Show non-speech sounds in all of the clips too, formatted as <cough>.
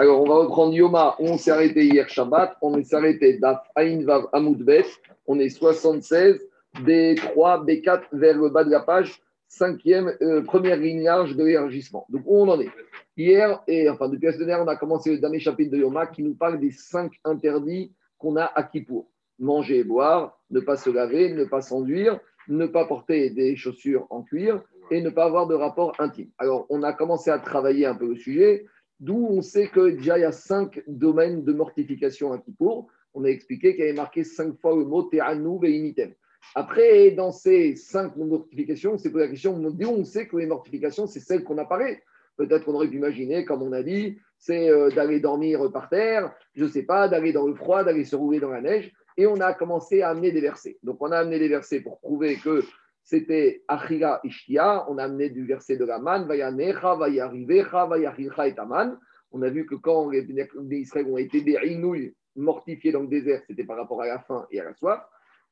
Alors, on va reprendre Yoma. On s'est arrêté hier Shabbat. On s'est arrêté d'Af Vav Amoudbet. On est 76, B3, B4 vers le bas de la page, cinquième, euh, première ligne de l'élargissement. Donc, où on en est? Hier, et enfin, depuis la semaine on a commencé le dernier chapitre de Yoma qui nous parle des cinq interdits qu'on a à Kippour manger et boire, ne pas se laver, ne pas s'enduire, ne pas porter des chaussures en cuir et ne pas avoir de rapport intime. Alors, on a commencé à travailler un peu le sujet. D'où on sait que déjà il y a cinq domaines de mortification à Kippour. On a expliqué qu'il y avait marqué cinq fois le mot Te'anou ve'initem. Après, dans ces cinq mortifications, c'est posé la question d'où on sait que les mortifications, c'est celles qu'on apparaît. Peut-être qu'on aurait pu imaginer, comme on a dit, c'est euh, d'aller dormir par terre, je ne sais pas, d'aller dans le froid, d'aller se rouler dans la neige. Et on a commencé à amener des versets. Donc, on a amené des versets pour prouver que c'était Achira Ishtia. On a amené du verset de la man, Vayanecha, Vayarivecha, et Taman. On a vu que quand les Israël ont été des inouïs mortifiés dans le désert, c'était par rapport à la faim et à la soif.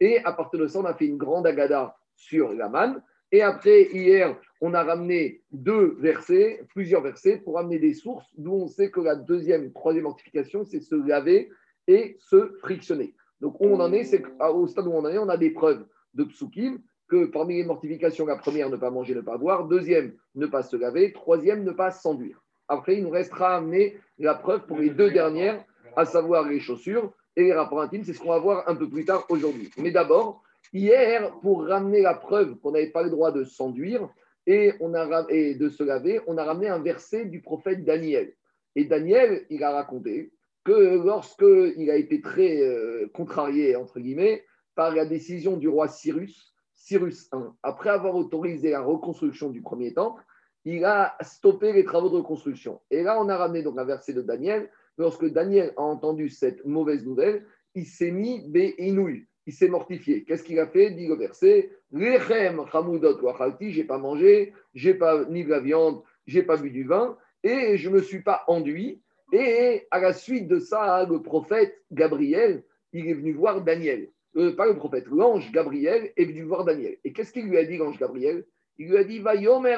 Et à partir de ça, on a fait une grande agada sur la manne. Et après, hier, on a ramené deux versets, plusieurs versets, pour amener des sources, d'où on sait que la deuxième, troisième mortification, c'est se laver et se frictionner. Donc, où on en est, c'est qu'au stade où on en est, on a des preuves de psukim que parmi les mortifications, la première, ne pas manger, ne pas boire. Deuxième, ne pas se laver. Troisième, ne pas s'enduire. Après, il nous restera à amener la preuve pour les deux dernières, à savoir les chaussures et les rapports intimes. C'est ce qu'on va voir un peu plus tard aujourd'hui. Mais d'abord, hier, pour ramener la preuve qu'on n'avait pas le droit de s'enduire et, de se laver, on a ramené un verset du prophète Daniel. Et Daniel, il a raconté que lorsqu'il a été très euh, contrarié, entre guillemets, par la décision du roi Cyrus, Cyrus I, après avoir autorisé la reconstruction du premier temple, il a stoppé les travaux de reconstruction. Et là, on a ramené donc un verset de Daniel. Lorsque Daniel a entendu cette mauvaise nouvelle, il s'est mis béinouille, il s'est mortifié. Qu'est-ce qu'il a fait Dit le verset? Lechem chamoudot wachalti, j'ai pas mangé, j'ai pas ni de la viande, j'ai pas bu du vin, et je me suis pas enduit. Et à la suite de ça, le prophète Gabriel, il est venu voir Daniel. Pas le prophète, l'ange Gabriel est venu voir Daniel. Et qu'est-ce qu'il lui a dit, l'ange Gabriel? Il lui a dit, va yomer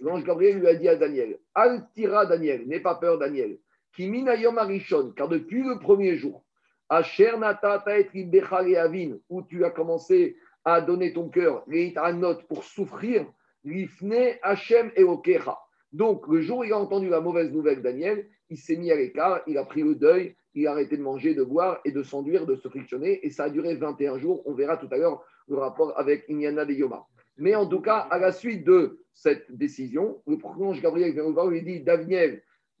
L'ange Gabriel lui a dit à Daniel, altira Daniel, n'aie pas peur Daniel. Kimina yom arishon, car depuis le premier jour, nata avin, où tu as commencé à donner ton cœur, note pour souffrir, l'ifne Hashem eokecha. Donc, le jour où il a entendu la mauvaise nouvelle, Daniel, il s'est mis à l'écart, il a pris le deuil, il a arrêté de manger, de boire et de s'enduire, de se frictionner. Et ça a duré 21 jours. On verra tout à l'heure le rapport avec Inyana de Yoma. Mais en tout cas, à la suite de cette décision, le prophète Gabriel vient lui dit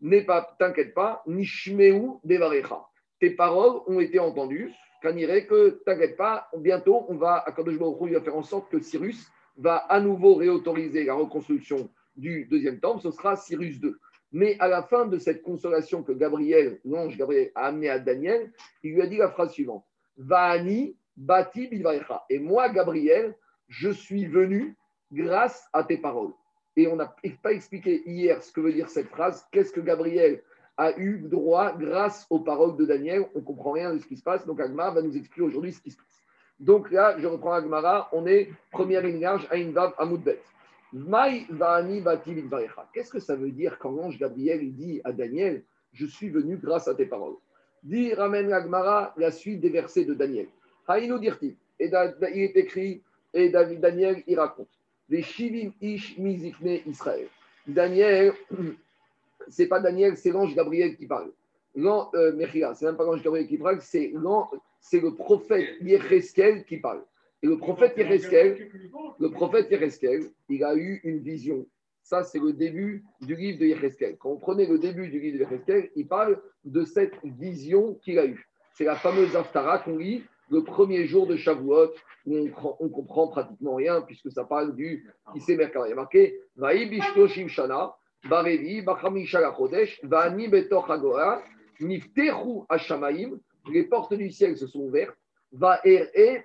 n'est pas, t'inquiète pas, Nishmeu Devarecha. Tes paroles ont été entendues. Irait que, t'inquiète pas, bientôt, on va, à il va faire en sorte que Cyrus va à nouveau réautoriser la reconstruction du deuxième temple, ce sera Cyrus II. Mais à la fin de cette consolation que Gabriel, l'ange Gabriel, a amené à Daniel, il lui a dit la phrase suivante Va'ani bati. Et moi, Gabriel, je suis venu grâce à tes paroles. Et on n'a pas expliqué hier ce que veut dire cette phrase. Qu'est-ce que Gabriel a eu droit grâce aux paroles de Daniel? On ne comprend rien de ce qui se passe. Donc Agmar va nous expliquer aujourd'hui ce qui se passe. Donc là, je reprends Agmara. On est première ligne large, Aïnvav, Amoudbet. Qu'est-ce que ça veut dire quand l'ange Gabriel dit à Daniel Je suis venu grâce à tes paroles? Dit ramène Agmara la suite des versets de Daniel. Dirti. Et il est écrit, et David Daniel, il raconte Les Shivim Ish Mizikne Israël. Daniel, <clears throat> c'est pas Daniel, c'est l'ange Gabriel qui parle. Euh, c'est même pas l'ange Gabriel qui parle, c'est le prophète Yecheskel qui parle. Le prophète Yereskel, le prophète il a eu une vision. Ça, c'est le début du livre de Yereskel. Quand on prenait le début du livre de Yereskel, il parle de cette vision qu'il a eue. C'est la fameuse Aftara qu'on lit le premier jour de Shavuot, où on, comprend pratiquement rien, puisque ça parle du qui s'est Il y a marqué Shana, Barevi, Chodesh, Vani Betoch Agora, Niftechu Hashamaim, les portes du ciel se sont ouvertes, va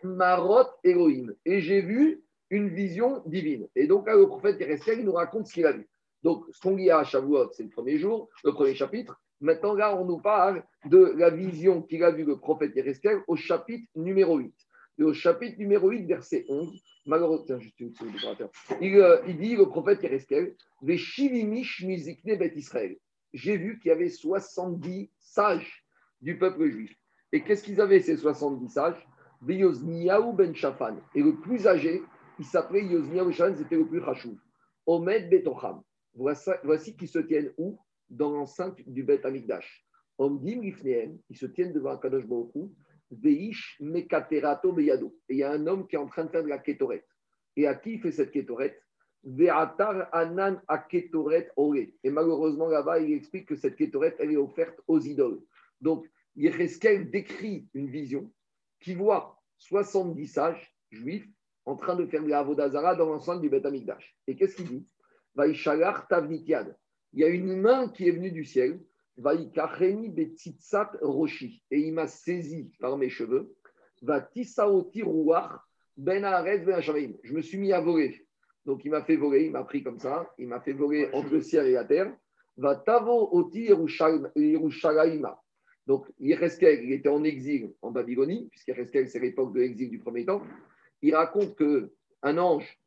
marot Elohim. Et j'ai vu une vision divine. Et donc là, le prophète Yereskel, il nous raconte ce qu'il a vu. Donc, ce qu'on lit à Shavuot, c'est le premier jour, le premier chapitre. Maintenant, là, on nous parle de la vision qu'il a vue le prophète Yereskel au chapitre numéro 8. Et au chapitre numéro 8, verset 11, malheureusement, juste une il, euh, il dit, le prophète Yereskel, « Veshivimish mizikne bet Israël » j'ai vu qu'il y avait 70 sages du peuple juif. Et qu'est-ce qu'ils avaient, ces 70 sages? Yozniaou ben Shafan. Et le plus âgé, il s'appelait Yozniaou ben Shafan, c'était le plus rachou. Omed Betocham. Voici, voici qu'ils se tiennent où? Dans l'enceinte du Bet Amikdash. Omdim Rifneem, ils se tiennent devant Kadosh Baruch Veish Mekaterato Beyado. Et il y a un homme qui est en train de faire de la kétorette. Et à qui il fait cette kétorette? Ve'atar Anan Aketoret Ore. Et malheureusement, là-bas, il explique que cette kétorette, elle est offerte aux idoles. Donc, Yecheskel décrit une vision qui voit 70 sages juifs en train de faire de Avodazara dans l'enceinte du Beth Amikdash. Et qu'est-ce qu'il dit? Tavnitiad. Il y a une main qui est venue du ciel. Betitsat Roshi. Et il m'a saisi par mes cheveux. Va Tisaoti Ben Ben Je me suis mis à voler. Donc il m'a fait voler, il m'a pris comme ça. Il m'a fait voler entre le ciel et la terre. Va Tavo Oti. Donc, Yereskel, il était en exil en Babylonie, puisqu'Yereskel, c'est l'époque de l'exil du premier temps. Il raconte qu'un ange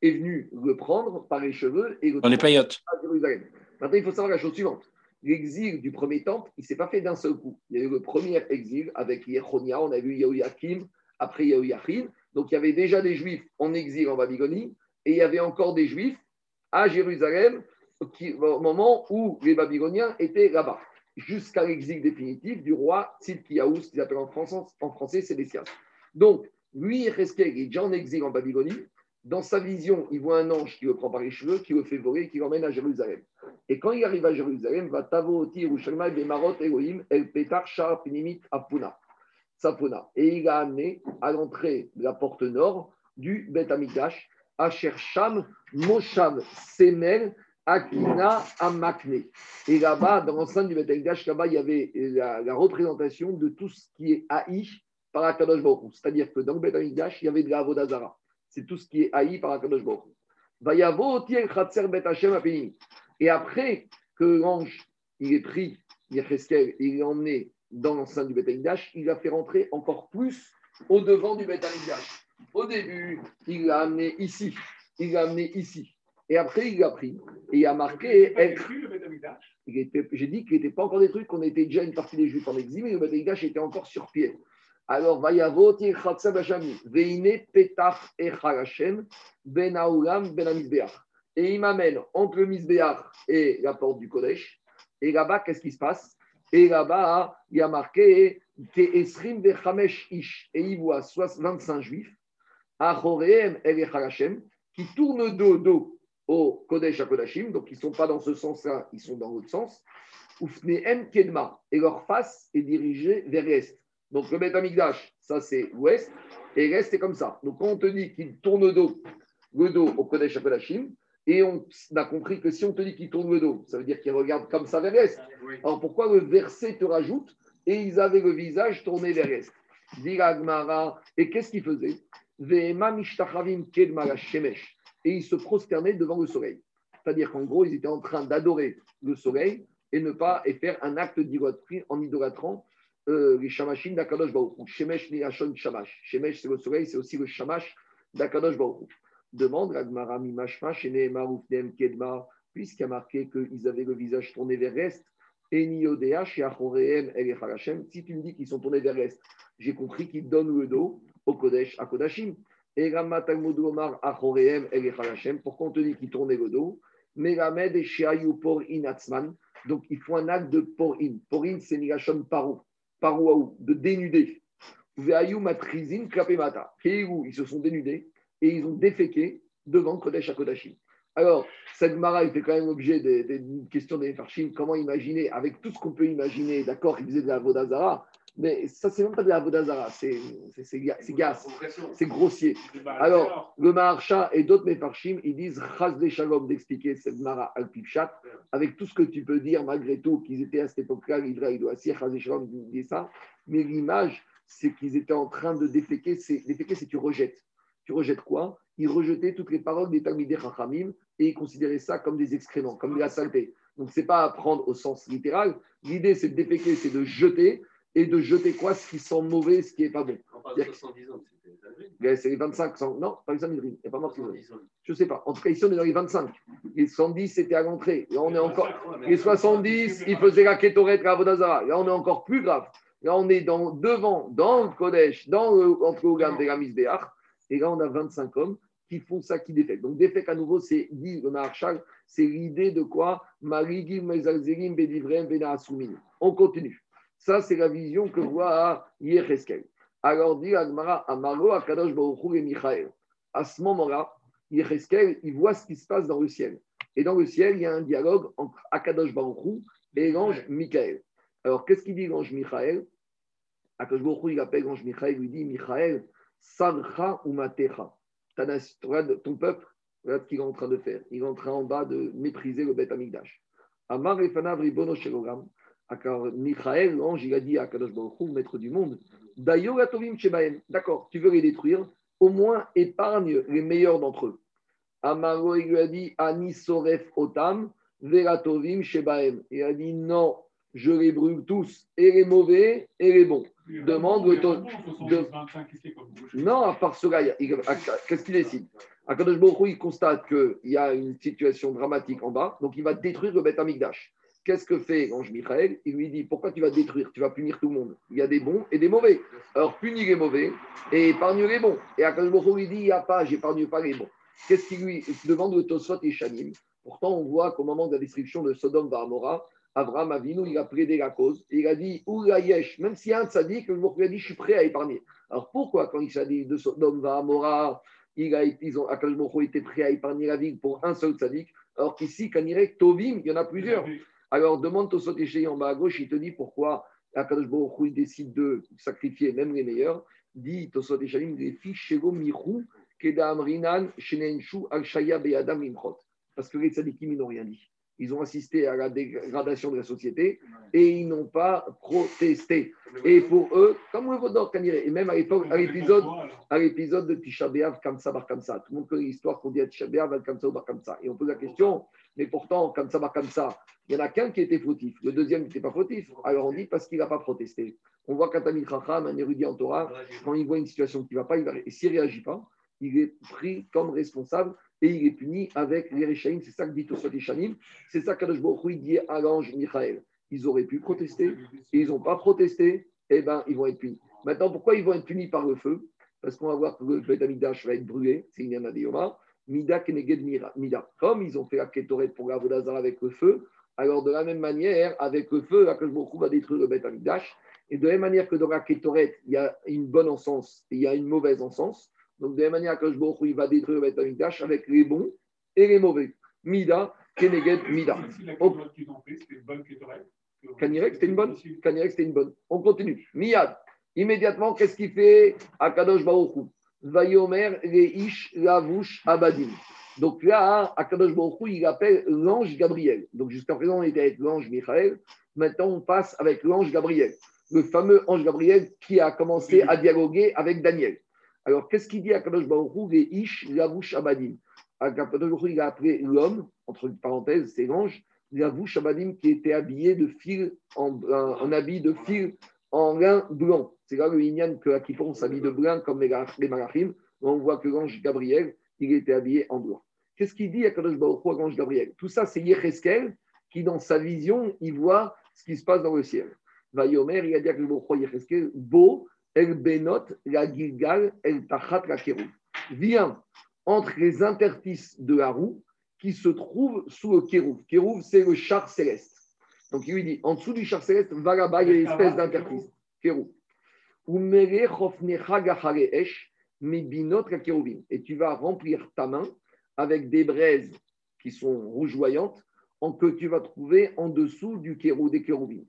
est venu le prendre par les cheveux et le est à Jérusalem. Maintenant, il faut savoir la chose suivante. L'exil du premier temple, il ne s'est pas fait d'un seul coup. Il y a eu le premier exil avec Yechonia, on a vu Yahuyakim, après Yahuyachin. Donc, il y avait déjà des Juifs en exil en Babylonie et il y avait encore des Juifs à Jérusalem au moment où les Babyloniens étaient là-bas jusqu'à l'exil définitif du roi Tzidkiyahu, ce qu'ils appellent en français, en. Donc, lui, il est déjà en exil en Babylonie. Dans sa vision, il voit un ange qui le prend par les cheveux, qui le fait voler, qui l'emmène à Jérusalem. Et quand il arrive à Jérusalem, va Tavoti Yerushalma Bemarot Elohim El Petar Shar Pinimit Apuna. Sapuna. Et il a amené à l'entrée de la porte nord du Bet Amikdash, à Sham Moshav Semel Akina Amakne. Et là-bas, dans l'enceinte du Betelgash, là-bas, il y avait la, représentation de tout ce qui est haï par Akadosh Baruch C'est-à-dire que dans le Betelgash, il y avait de la Avodazara. C'est tout ce qui est haï par Akadosh Baruch Et après que l'ange, il est pris, il est emmené dans l'enceinte du Betelgash, il a fait rentrer encore plus au devant du Betelgash. Au début, il l'a amené ici, il l'a amené ici. Et après, il l'a pris. Et il a marqué. J'ai dit qu'il n'était pas encore détruit, qu'on était déjà une partie des Juifs en exil, mais le Betamikdash était encore sur pied. Alors, Vayavot Veine Petach Echarachem Ben Aoulam Ben Et il m'amène entre le Misbeach et la porte du Kodesh. Et là-bas, qu'est-ce qui se passe? Et là-bas, il y a marqué Esrim Vechamesh Ish. Et il voit 25 Juifs, Achoreem El Echarachem, qui tournent dos dos au Kodesh Kodashim, donc ils ne sont pas dans ce sens-là, ils sont dans l'autre sens. Ufneem Kedma, et leur face est dirigée vers l'est. Donc le Beth Amigdash, ça c'est l'ouest, et l'est c'est comme ça. Donc quand on te dit qu'il tourne le dos, le dos au Kodesh Kodashim, et on a compris que si on te dit qu'il tourne le dos, ça veut dire qu'il regarde comme ça vers l'est. Alors pourquoi le verset te rajoute et ils avaient le visage tourné vers l'est? Et qu'est-ce qu'ils faisaient? Et ils se prosternaient devant le soleil. C'est-à-dire qu'en gros, ils étaient en train d'adorer le soleil et ne pas et faire un acte d'idolâtrie en idolâtrant euh, les shamashim d'Akadosh Baruch Shemesh ni shamash. Shemesh, c'est le soleil, c'est aussi le shamash d'Akadosh Baruch Demande maruf nem kedma, puisqu'il a marqué qu'ils avaient le visage tourné vers l'est. Et sheachoreem el Si tu me dis qu'ils sont tournés vers l'est, j'ai compris qu'ils donnent le dos au Kodesh, à Kodashim. Et on te dit qu'il tournait le dos Melamed et Por Inatzman. Donc, il faut un acte de Porin. Porin, c'est Nigashon Parou. Parou, de dénuder. Veayou Matrizin Klapemata. Ils se sont dénudés et ils ont déféqué devant Kodesh Kodashim. Alors, cette Mara, il fait quand même l'objet d'une question des. Comment imaginer, avec tout ce qu'on peut imaginer, d'accord, il faisait de la Vodazara, mais ça, c'est même pas de la Vodazara, c'est gaz, c'est grossier. Alors, le Maharsha et d'autres Mefarshim, ils disent Chaz de Shalom d'expliquer cette Mara al Pipchat, avec tout ce que tu peux dire, malgré tout, qu'ils étaient à cette époque-là, l'Idra, il doit dire Chaz de Shalom dit ça. Mais l'image, c'est qu'ils étaient en train de déféquer. Déféquer, c'est tu rejettes. Tu rejettes quoi? Ils rejetaient toutes les paroles des Talmidei Chachamim et ils considéraient ça comme des excréments, comme de la saleté. Donc, ce n'est pas à prendre au sens littéral. L'idée, c'est de déféquer, c'est de jeter et de jeter quoi Ce qui sent mauvais, ce qui n'est pas bon. On parle de 70 ans, c'est les 25, 100, non, pas les 100 il n'y a pas mort Je ne sais pas. En tout cas, ici, on est dans les 25. Les 110, c'était à l'entrée. Là, on est encore. Les 70, ils faisaient la kétorette, la Vodazara. Là, on est encore plus grave. Là, on est dans, devant, dans le Kodesh, dans le, entre le de la Misbéach. Et là, on a 25 hommes qui font ça, qui défectent. Donc, défect à nouveau, c'est, dit le Maharshal, c'est l'idée de quoi? On continue. Ça, c'est la vision que voit Yecheskel. Alors, dit Agmara, Amaro, Akadosh Baruchou et Michael. À ce moment-là, Yecheskel, il voit ce qui se passe dans le ciel. Et dans le ciel, il y a un dialogue entre Akadosh Baruchou et l'ange Michael. Alors, qu'est-ce qu'il dit l'ange Michael? Akadosh Baruchou, il appelle l'ange Michael, il lui dit Michael, Sarcha ou Matecha ton peuple, regarde ce qu'il est en train de faire. Il est en train en bas de mépriser le Beth Amigdash. Amar Efanav Ribono Shelogam. Michael, l'ange, il a dit à Kadosh Baruch maître du monde, D'accord, tu veux les détruire, au moins épargne les meilleurs d'entre eux. Amaro, il lui a dit Ani Soref Otam, Veratovim Shebaem. Il a dit non, je les brûle tous, et les mauvais et les bons. Demande le. De... Non, à part cela, qu'est-ce qu'il décide? Akadosh Baruch il constate qu'il y a une situation dramatique en bas, donc il va détruire le Beth Amikdash. Qu'est-ce que fait l'ange Michael? Il lui dit Pourquoi tu vas détruire? Tu vas punir tout le monde. Il y a des bons et des mauvais. Alors punis les mauvais et épargne les bons. Et Akadosh lui dit Il n'y a pas, j'épargne pas les bons. Qu'est-ce qu'il lui demande le Tosfot et Shanim? Pourtant, on voit qu'au moment de la destruction de Sodome Amora, Abraham Avinu, il a plaidé la cause. il a dit, Oulayesh, même s'il y a un tzaddik, le lui a dit, je suis prêt à épargner. Alors pourquoi, quand il s'est dit de Sodome Amora, il a, ils ont, était prêt à épargner la ville pour un seul tzaddik, alors qu'ici, quand il Tovim, il y en a plusieurs. Alors demande Tosot Echéi en bas à gauche, il te dit pourquoi Akadosh il décide de sacrifier même les meilleurs. Dit Tosot Echéi, les fiches Shego Michou, Kedam Rinan, Shenenshu, Al-Shaya Beyadam Imchot. Parce que les tzadikim, ils n'ont rien dit ils ont assisté à la dégradation de la société et ils n'ont pas protesté. Et pour eux, comme le Vaudor et même à l'époque, à l'épisode, à l'épisode de Tisha B'Av, Kamsa Bar Kamsa, tout le monde connaît l'histoire qu'on dit à Tisha B'Av, Kamsa Bar Kamsa. Et on pose la question, mais pourtant, Kamsa Bar Kamsa, il n'y en a qu'un qui était fautif, le deuxième n'était pas fautif. Alors on dit parce qu'il n'a pas protesté. On voit qu'Atamil Chacham, un érudit en Torah, quand il voit une situation qui ne va pas, il va, et s'il ne réagit pas, il est pris comme responsable et il est puni avec les. C'est ça que dit Tosfot. C'est ça qu'Adosh dit à l'ange Michael. Ils auraient pu protester et ils n'ont pas protesté, eh ben ils vont être punis. Maintenant, pourquoi ils vont être punis par le feu? Parce qu'on va voir que le Beth va être brûlé, c'est une Yoma. Mida Keneged Mida. Comme ils ont fait la Ketoret pour la Vodazara avec le feu, alors de la même manière, avec le feu, Akash va détruire le Beth Et de la même manière que dans la Ketoret, il y a une bonne encens et il y a une mauvaise encens, donc, de la même manière que il va détruire le Betamikdash avec les bons et les mauvais. Mida, Keneged, Mida. Kanirek, c'était une bonne. Kanirek, c'était une bonne. On continue. Miyad. Immédiatement, qu'est-ce qu'il fait Akadosh Baruch Abadim. Donc là, Akadosh Baruch il appelle l'ange Gabriel. Donc jusqu'à présent, on était avec l'ange Michael. Maintenant, on passe avec l'ange Gabriel. Le fameux ange Gabriel qui a commencé à dialoguer avec Daniel. Alors, qu'est-ce qu'il dit à Kadosh Baruch les Ish, Abadim Kadosh Baruch il a appelé l'homme, entre parenthèses, c'est l'ange, Yavush Abadim qui était habillé de fil, en, en, habit de fil en lin blanc. C'est là le Inyan que Akipon s'habille de blanc comme les, Malachim. On voit que l'ange Gabriel, il était habillé en blanc. Qu'est-ce qu'il dit à Kadosh Baruch à l'ange Gabriel? Tout ça, c'est Yecheskel qui, dans sa vision, il voit ce qui se passe dans le ciel. Vayomer, il a dit à Kadosh Yecheskel, beau, El Benot, la Gilgal, El Tachat, la. Vient entre les interstices de la roue qui se trouvent sous le Kérouf. Kérouf, c'est le char céleste. Donc il lui dit, en dessous du char céleste, va là-bas, il y a une espèce d'interstice. Et tu vas remplir ta main avec des braises qui sont rougeoyantes, en que tu vas trouver en dessous du kérou, des kérouvim.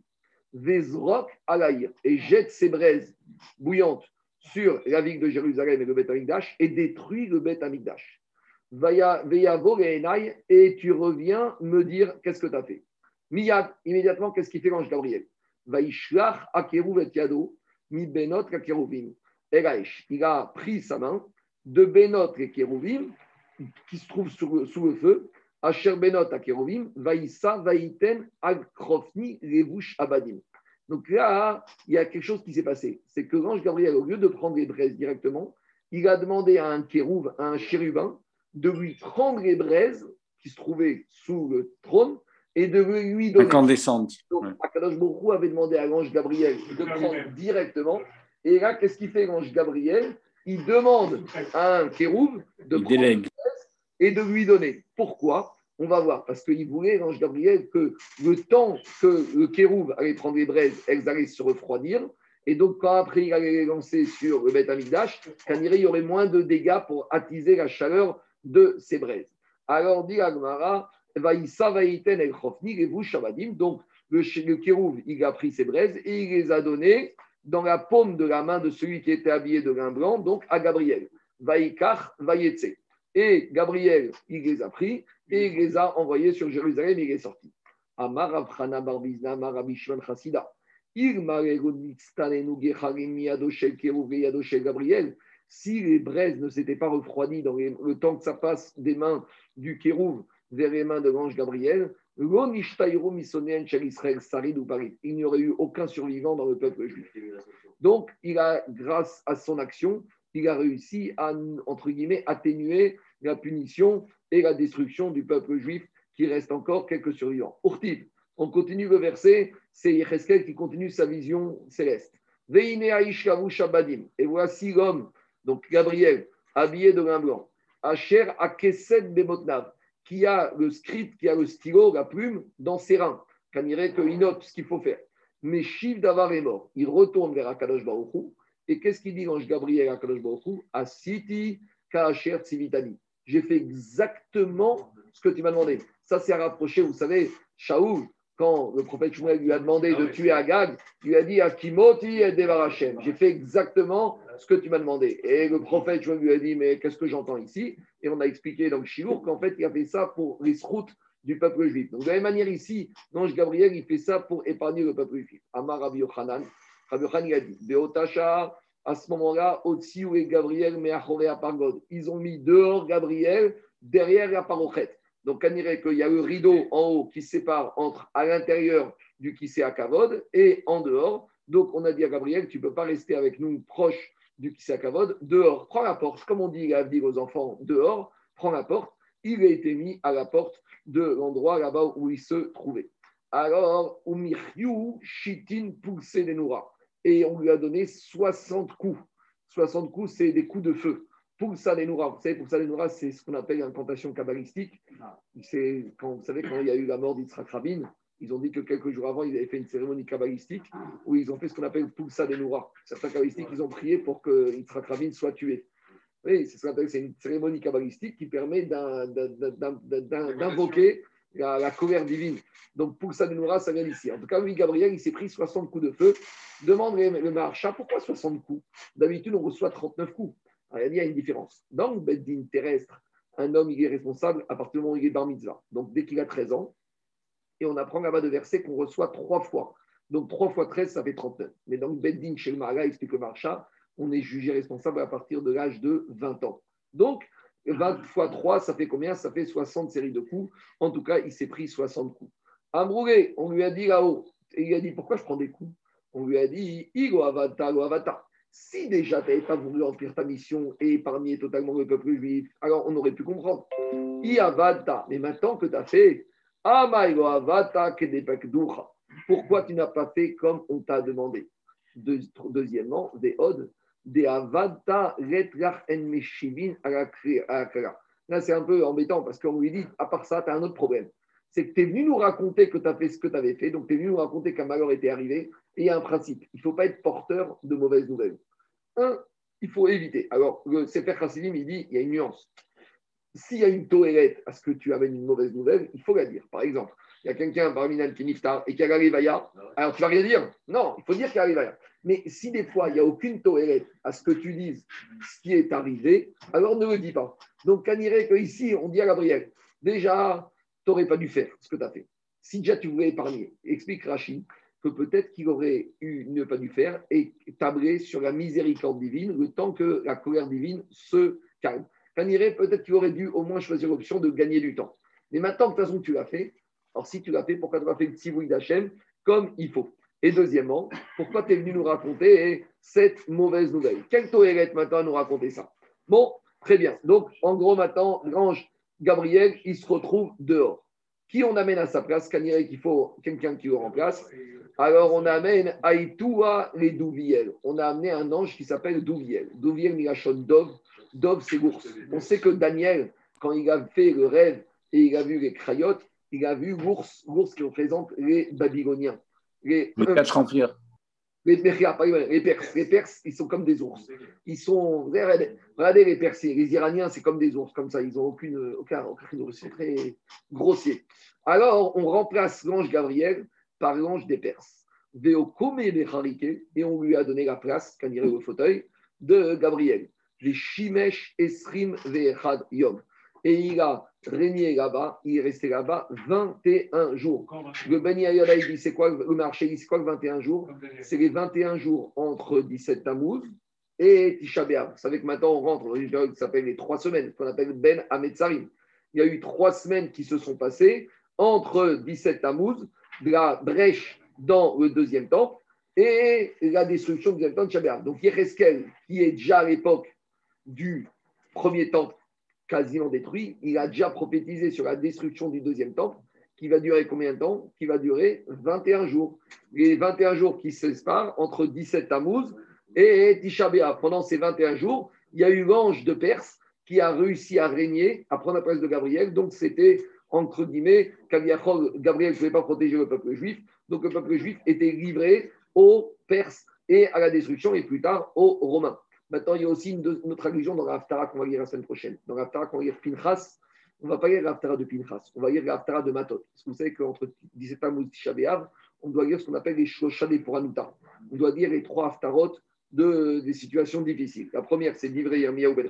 Vezrok alaïr, et jette ses braises bouillantes sur la ville de Jérusalem et le Beth Amikdash et détruit le Beth Amikdash. Et tu reviens me dire qu'est-ce que tu as fait. Miyad, immédiatement, qu'est-ce qu'il fait l'ange Gabriel? Benot akeruvim. Il a pris sa main de benot et keruvim qui se trouve sous, sous le feu Asher Benot Akerovim, Vaïssa, Vaïten, Akrofni, Levush Abadim. Donc là, il y a quelque chose qui s'est passé. C'est que l'ange Gabriel, au lieu de prendre les braises directement, il a demandé à un kérouv, à un chérubin, de lui prendre les braises qui se trouvaient sous le trône et de lui donner. Incandescente. Donc, Akadosh Baruch avait demandé à l'ange Gabriel de prendre directement. Et là, qu'est-ce qu'il fait l'ange Gabriel? Il demande à un kérouv de Il prendre délègue. et de lui donner. Pourquoi? On va voir. Parce qu'il voulait, l'ange Gabriel, que le temps que le kérouv allait prendre les braises, elles allaient se refroidir. Et donc, quand après il allait les lancer sur le Beth irait, il y aurait moins de dégâts pour attiser la chaleur de ces braises. Alors, dit Agmara, Donc, le, le kérouv, il a pris ses braises et il les a données dans la paume de la main de celui qui était habillé de lin blanc, donc à Gabriel. Vaïkar, Vaïetse. Et Gabriel, il les a pris et il les a envoyés sur Jérusalem et il est sorti. Amar Avchana Barbizna, Amar Rabbi Shimon Chassida. Gabriel. Si les braises ne s'étaient pas refroidies dans le temps que ça passe des mains du Kérouv vers les mains de l'ange Gabriel, il n'y aurait eu aucun survivant dans le peuple juif. Donc, il a, grâce à son action, il a réussi à, atténuer la punition et la destruction du peuple juif, qui reste encore quelques survivants. Urtiv, on continue le verset, c'est Yecheskel qui continue sa vision céleste. Et voici l'homme, donc Gabriel, habillé de lin blanc, Asher Akeset Bemotnav, qui a le script, qui a le stylo, la plume, dans ses reins, qu'on dirait qu'il note ce qu'il faut faire. Mais Shiv Davar est mort. Il retourne vers Akadosh Baruch Hu. Et qu'est-ce qu'il dit l'ange Gabriel à Akadosh Baruch Hu? Asiti Kaasher Tzivitani. J'ai fait exactement ce que tu m'as demandé. Ça, c'est à rapprocher, vous savez, Shaoul, quand le prophète Shmuel lui a demandé de tuer Agag, il lui a dit Akimoti et Devar Hashem. J'ai fait exactement ce que tu m'as demandé. Et le prophète Shmuel lui a dit Mais qu'est-ce que j'entends ici? Et on a expliqué dans le qu'en fait, il a fait ça pour les routes du peuple juif. Donc, de la même manière, ici, l'ange Gabriel, il fait ça pour épargner le peuple juif. Amar Rabbi Yochanan, Rabbi Yochanan, a dit Beotacha, à ce moment-là, Otsi et Gabriel, mais à Pargod. Ils ont mis dehors Gabriel, derrière la parochet. Donc, on dirait qu'il y a le rideau en haut qui sépare entre à l'intérieur du Kissé Kavod et en dehors. Donc, on a dit à Gabriel, tu ne peux pas rester avec nous proche du Kissé à Kavod, dehors, prends la porte. Comme on dit à dire aux enfants, dehors, prends la porte. Il a été mis à la porte de l'endroit là-bas où il se trouvait. Alors, Umiryu Shitin Noura. Et on lui a donné 60 coups. 60 coups, c'est des coups de feu. Pulsa des Noura. Vous savez, Pulsa des Noura, c'est ce qu'on appelle l'incantation kabbalistique. C'est quand, vous savez, quand il y a eu la mort d'Yitzhak Rabin, ils ont dit que quelques jours avant, ils avaient fait une cérémonie kabbalistique où ils ont fait ce qu'on appelle Pulsa des Noura. Certains kabbalistiques, ils ont prié pour que Yitzhak Rabin soit tué. Oui, c'est ce qu'on appelle, c'est une cérémonie kabbalistique qui permet d'invoquer la, la colère divine. Donc, pour ça, Noura, ça vient d'ici. En tout cas, lui, Gabriel, il s'est pris 60 coups de feu. Demande le, marcha, pourquoi 60 coups? D'habitude, on reçoit 39 coups. Alors, il y a une différence. Dans le bedding terrestre, un homme, il est responsable à partir du moment où il est bar mitzvah. Donc, dès qu'il a 13 ans, et on apprend là-bas de verset qu'on reçoit trois fois. Donc, 3 fois 13, ça fait 39. Mais dans le bedding, chez le Mara, explique le marcha, on est jugé responsable à partir de l'âge de 20 ans. Donc, 20 fois 3, ça fait combien? Ça fait 60 séries de coups. En tout cas, il s'est pris 60 coups. Amroulé, on lui a dit là-haut, et il a dit pourquoi je prends des coups? On lui a dit Igo avata, lo avata. Si déjà tu n'avais pas voulu remplir ta mission et épargner totalement le peuple juif, alors on aurait pu comprendre. I avata. Mais maintenant que tu fait. Pourquoi tu n'as pas fait comme on t'a demandé? Deux- Deuxièmement, des odes, des avata en. Là, c'est un peu embêtant parce qu'on lui dit, à part ça, tu as un autre problème. C'est que tu es venu nous raconter que tu as fait ce que tu avais fait, donc tu es venu nous raconter qu'un malheur était arrivé. Et il y a un principe, il ne faut pas être porteur de mauvaises nouvelles. Un, il faut éviter. Alors, le Sefer Chassidim, il dit, il y a une nuance. S'il y a une toélette à ce que tu amènes une mauvaise nouvelle, il faut la dire. Par exemple, il y a quelqu'un parmi nous qui niftar et qui a la rivaya, alors tu vas rien dire? Non, il faut dire qu'il y a la rivaya. Mais si des fois, il n'y a aucune toélette à ce que tu dises ce qui est arrivé, alors ne le dis pas. Donc, on dirait qu'ici, on dit à Gabriel, déjà, tu n'aurais pas dû faire ce que tu as fait. Si déjà tu voulais épargner, explique Rachid que peut-être qu'il aurait eu ne pas dû faire et tabler sur la miséricorde divine le temps que la colère divine se calme. Dirait peut-être qu'il aurait dû au moins choisir l'option de gagner du temps. Mais maintenant, de toute façon, tu l'as fait. Alors, si tu l'as fait, pourquoi tu n'as pas fait le tzivouï d'Hachem comme il faut? Et deuxièmement, pourquoi tu es venu nous raconter cette mauvaise nouvelle? Quel Tohéret maintenant à nous raconter ça? Bon, très bien. Donc, en gros, maintenant, l'ange Gabriel, il se retrouve dehors. Qui on amène à sa place? Kaniré qu'il faut quelqu'un qui le remplace. Alors, on amène Aïtoua les Douviel. On a amené un ange qui s'appelle Douviel. Douviel Migashon Dov. Dov, c'est l'ours. On sait que Daniel, quand il a fait le rêve et il a vu les crayottes, il a vu l'ours, l'ours qui représente les Babyloniens. Les, les empires. Les, Perses, les Perses, ils sont comme des ours. Ils sont, regardez, les Persiens, les Iraniens, c'est comme des ours, comme ça, ils n'ont aucune, aucun, ils sont très grossiers. Alors, on remplace l'ange Gabriel par l'ange des Perses. Et on lui a donné la place, quand il au fauteuil, de Gabriel. Les Shimesh Esrim Ve'echad Yom et il a régné là-bas, il est resté là-bas 21 jours. Le Ben il dit c'est quoi le marché C'est quoi le 21 jours? C'est les 21 jours entre 17 Tammuz et Tisha B'Av. Vous savez que maintenant on rentre dans une période qui s'appelle les trois semaines, qu'on appelle Ben Ametzarim. Il y a eu trois semaines qui se sont passées entre 17 Tammuz, la brèche dans le deuxième temple et la destruction du deuxième temple de Tisha Donc Yereskel, qui est déjà à l'époque du premier temple, quasiment détruit, il a déjà prophétisé sur la destruction du deuxième temple, qui va durer combien de temps? Qui va durer 21 jours. Les 21 jours qui se séparent entre 17 Tammuz et Tisha. Pendant ces 21 jours, il y a eu l'ange de Perse qui a réussi à régner, à prendre la place de Gabriel. Donc c'était, entre guillemets, Gabriel ne pouvait pas protéger le peuple juif. Donc le peuple juif était livré aux Perses et à la destruction, et plus tard aux Romains. Maintenant, il y a aussi une, autre allusion dans l'Aftara qu'on va lire la semaine prochaine. Dans l'Aftara qu'on va lire Pinchas, on ne va pas lire l'Aftara de Pinchas, on va lire l'Aftara de Matot. Parce que vous savez qu'entre 17 Amos et Tisha on doit lire ce qu'on appelle les Shosha des Puranuta. On doit lire les trois Aftarot de, des situations difficiles. La première, c'est Divrei Yirmiyahu Ben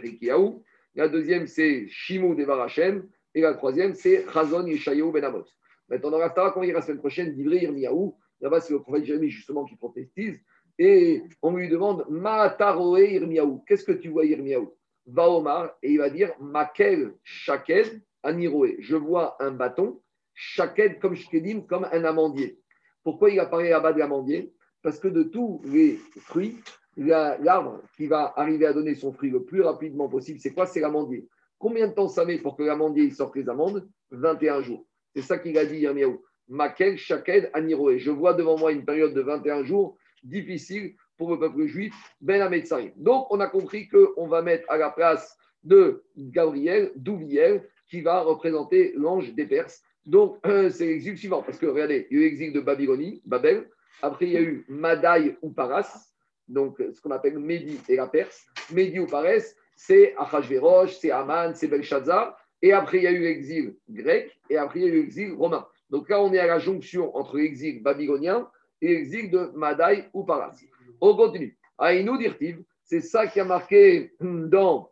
La deuxième, c'est Shimou de Varachem. Et la troisième, c'est Chazon Yeshayahu Ben Amot. Maintenant, dans l'Aftara qu'on va lire la semaine prochaine, Divrei Yirmiyahu, là-bas, c'est le prophète Jérémie justement qui prophétise. Et on lui demande Mataroe Irmiaou. Qu'est-ce que tu vois, Irmiaou? Va Omar et il va dire Makel Shaked Aniroé. Je vois un bâton, Shaked comme Shkedim, comme un amandier. Pourquoi il apparaît là-bas de l'amandier? Parce que de tous les fruits, l'arbre qui va arriver à donner son fruit le plus rapidement possible, c'est quoi? C'est l'amandier. Combien de temps ça met pour que l'amandier sorte les amandes? 21 jours. C'est ça qu'il a dit, Irmiaou. Makel Shaked Aniroé. Je vois devant moi une période de 21 jours difficile pour le peuple juif, Ben Ametsarim. Donc, on a compris qu'on va mettre à la place de Gabriel, Douviel, qui va représenter l'ange des Perses. Donc, <clears throat> c'est l'exil suivant, parce que regardez, il y a eu l'exil de Babylonie, Babel, après il y a eu Madaï ou Paras, donc ce qu'on appelle Médi et la Perse. Médi ou Paras, c'est Achashverosh, c'est Aman, c'est Belshazzar, et après il y a eu l'exil grec, et après il y a eu l'exil romain. Donc là, on est à la jonction entre l'exil babylonien et de Madaï ou Paras. On continue. Aïnou dirtiv, c'est ça qui a marqué dans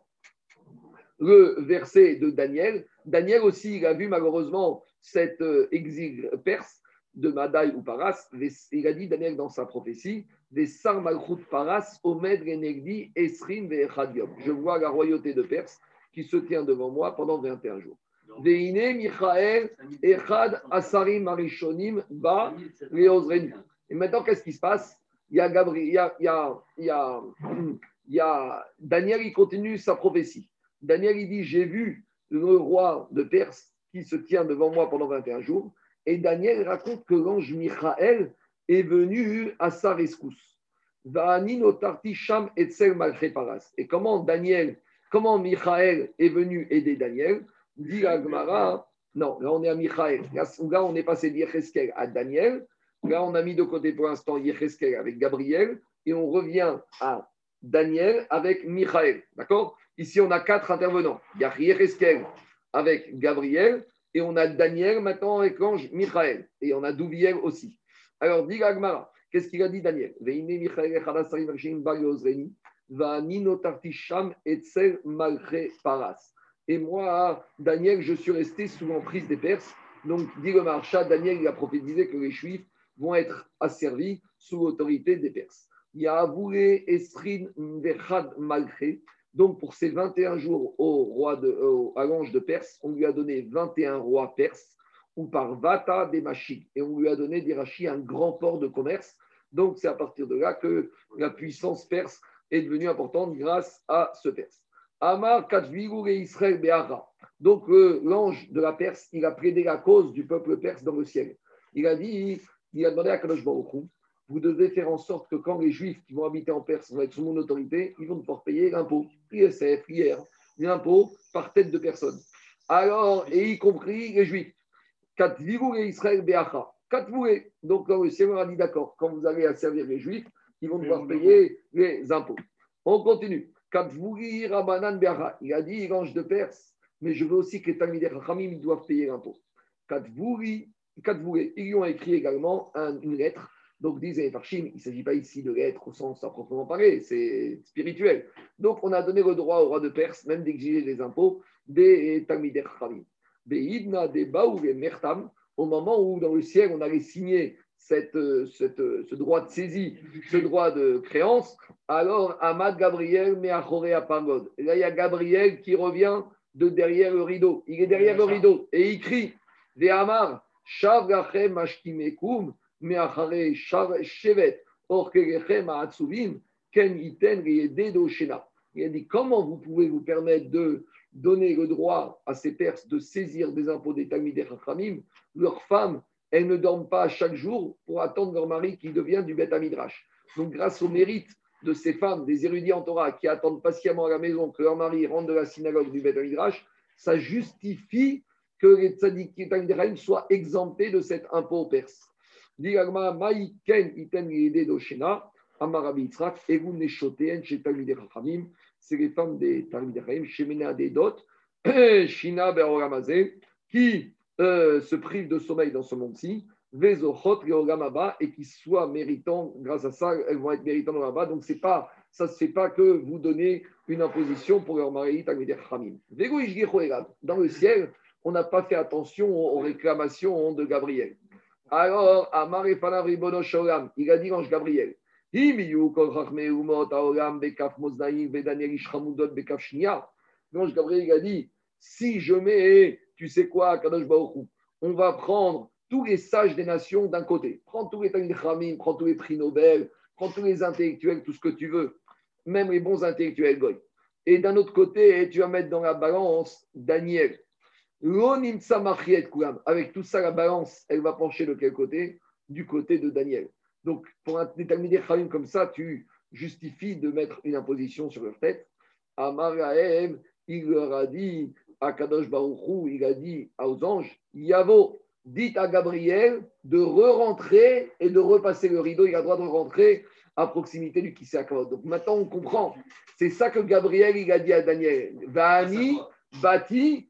le verset de Daniel. Daniel aussi, il a vu malheureusement cet euh, exil perse de Madaï ou Paras. Il a dit, Daniel, dans sa prophétie, des Sarmalchut Paras, Omed Renegdi, Esrin Vechadium. Je vois la royauté de Perse qui se tient devant moi pendant 21 jours. Veine Michael, Echad, Asarim, Marishonim, Ba, Leozrenu. Et maintenant, qu'est-ce qui se passe? Il y, a Gabriel, il, y a, Daniel, il continue sa prophétie. Daniel, il dit J'ai vu le roi de Perse qui se tient devant moi pendant 21 jours. Et Daniel raconte que l'ange Michael est venu à sa rescousse. Et comment Daniel, comment Michael est venu aider Daniel? Dit Agmara, non, là on est à Michael. Là, on est passé d'Yecheskel à Daniel. Là, on a mis de côté pour l'instant Yecheskel avec Gabriel et on revient à Daniel avec Michael. D'accord? Ici, on a quatre intervenants. Il y a Yecheskel avec Gabriel et on a Daniel maintenant avec l'ange Michael. Et on a Douviel aussi. Alors, dit Agmara, qu'est-ce qu'il a dit Daniel? Et moi, Daniel, je suis resté sous l'emprise des Perses. Donc, dit le Daniel, il a prophétisé que les Juifs vont être asservis sous l'autorité des Perses. Il y a avoué Esrin Vechad Malché. Donc, pour ces 21 jours au roi de, à l'ange de Perse, on lui a donné 21 rois perses, ou par Vata des Machik. Et on lui a donné des rachis un grand port de commerce. Donc, c'est à partir de là que la puissance perse est devenue importante grâce à ce Perse. Amar et Israël Donc, l'ange de la Perse, il a prédé la cause du peuple perse dans le ciel. Il a dit, il a demandé à Kadosh Baruch vous devez faire en sorte que quand les Juifs qui vont habiter en Perse vont être sous mon autorité, ils vont devoir payer l'impôt, ISF, IR, l'impôt par tête de personne. Alors, et y compris les Juifs. et Israël Beacha. Donc, le Seigneur a dit d'accord, quand vous allez servir les Juifs, ils vont devoir payer les impôts. On continue. Il a dit, l'ange de Perse, mais je veux aussi que les Talmidei Chachamim doivent payer l'impôt. Ils lui ont écrit également une lettre. Donc, disent les il ne s'agit pas ici de lettre au sens à proprement parler, c'est spirituel. Donc, on a donné le droit au roi de Perse, même d'exiger des impôts, des Talmidei Chachamim. des Mertam, au moment où dans le ciel, on allait signer cette, ce droit de saisie, ce droit de créance, alors Ahmad Gabriel met à Pangod. Et là, il y a Gabriel qui revient de derrière le rideau. Il est derrière le rideau et il crie Ve Amar, Ken. Il a dit Comment vous pouvez vous permettre de donner le droit à ces Perses de saisir des impôts des Talmidei Chachamim? Leurs femmes, elles ne dorment pas chaque jour pour attendre leur mari qui devient du Beth Amidrash. Donc, grâce au mérite de ces femmes, des érudits en Torah, qui attendent patiemment à la maison que leur mari rentre de la synagogue du Beth Amidrash, ça justifie que les tzadikim soient exemptés de cet impôt perse. C'est les femmes des Talmidei Chachamim, Shemena des Dot, <clears throat> Shina qui euh, se privent de sommeil dans ce monde-ci, et qui soient méritants, grâce à ça, elles vont être méritants là-bas. Donc, c'est pas, pas que vous donnez une imposition pour leur mari, Dans le ciel, on n'a pas fait attention aux réclamations de Gabriel. Alors, Amar il a dit l'ange Gabriel, L'ange Gabriel a dit, si je mets tu sais quoi, Kadosh Baruch On va prendre tous les sages des nations d'un côté. Prends tous les Talmud prends tous les prix Nobel, prends tous les intellectuels, tout ce que tu veux, même les bons intellectuels Goy. Et d'un autre côté, tu vas mettre dans la balance Daniel. Avec tout ça, la balance, elle va pencher de quel côté? Du côté de Daniel. Donc, pour un déterminer Khamim comme ça, tu justifies de mettre une imposition sur leur tête. Amarahem, il leur a dit Akadosh Baruchou, il a dit aux anges, Yavo, dites à Gabriel de re-rentrer et de repasser le rideau. Il a le droit de rentrer à proximité du Kiseakavod. Donc maintenant, on comprend. C'est ça que Gabriel il a dit à Daniel. Vani, bati, bidvarecha.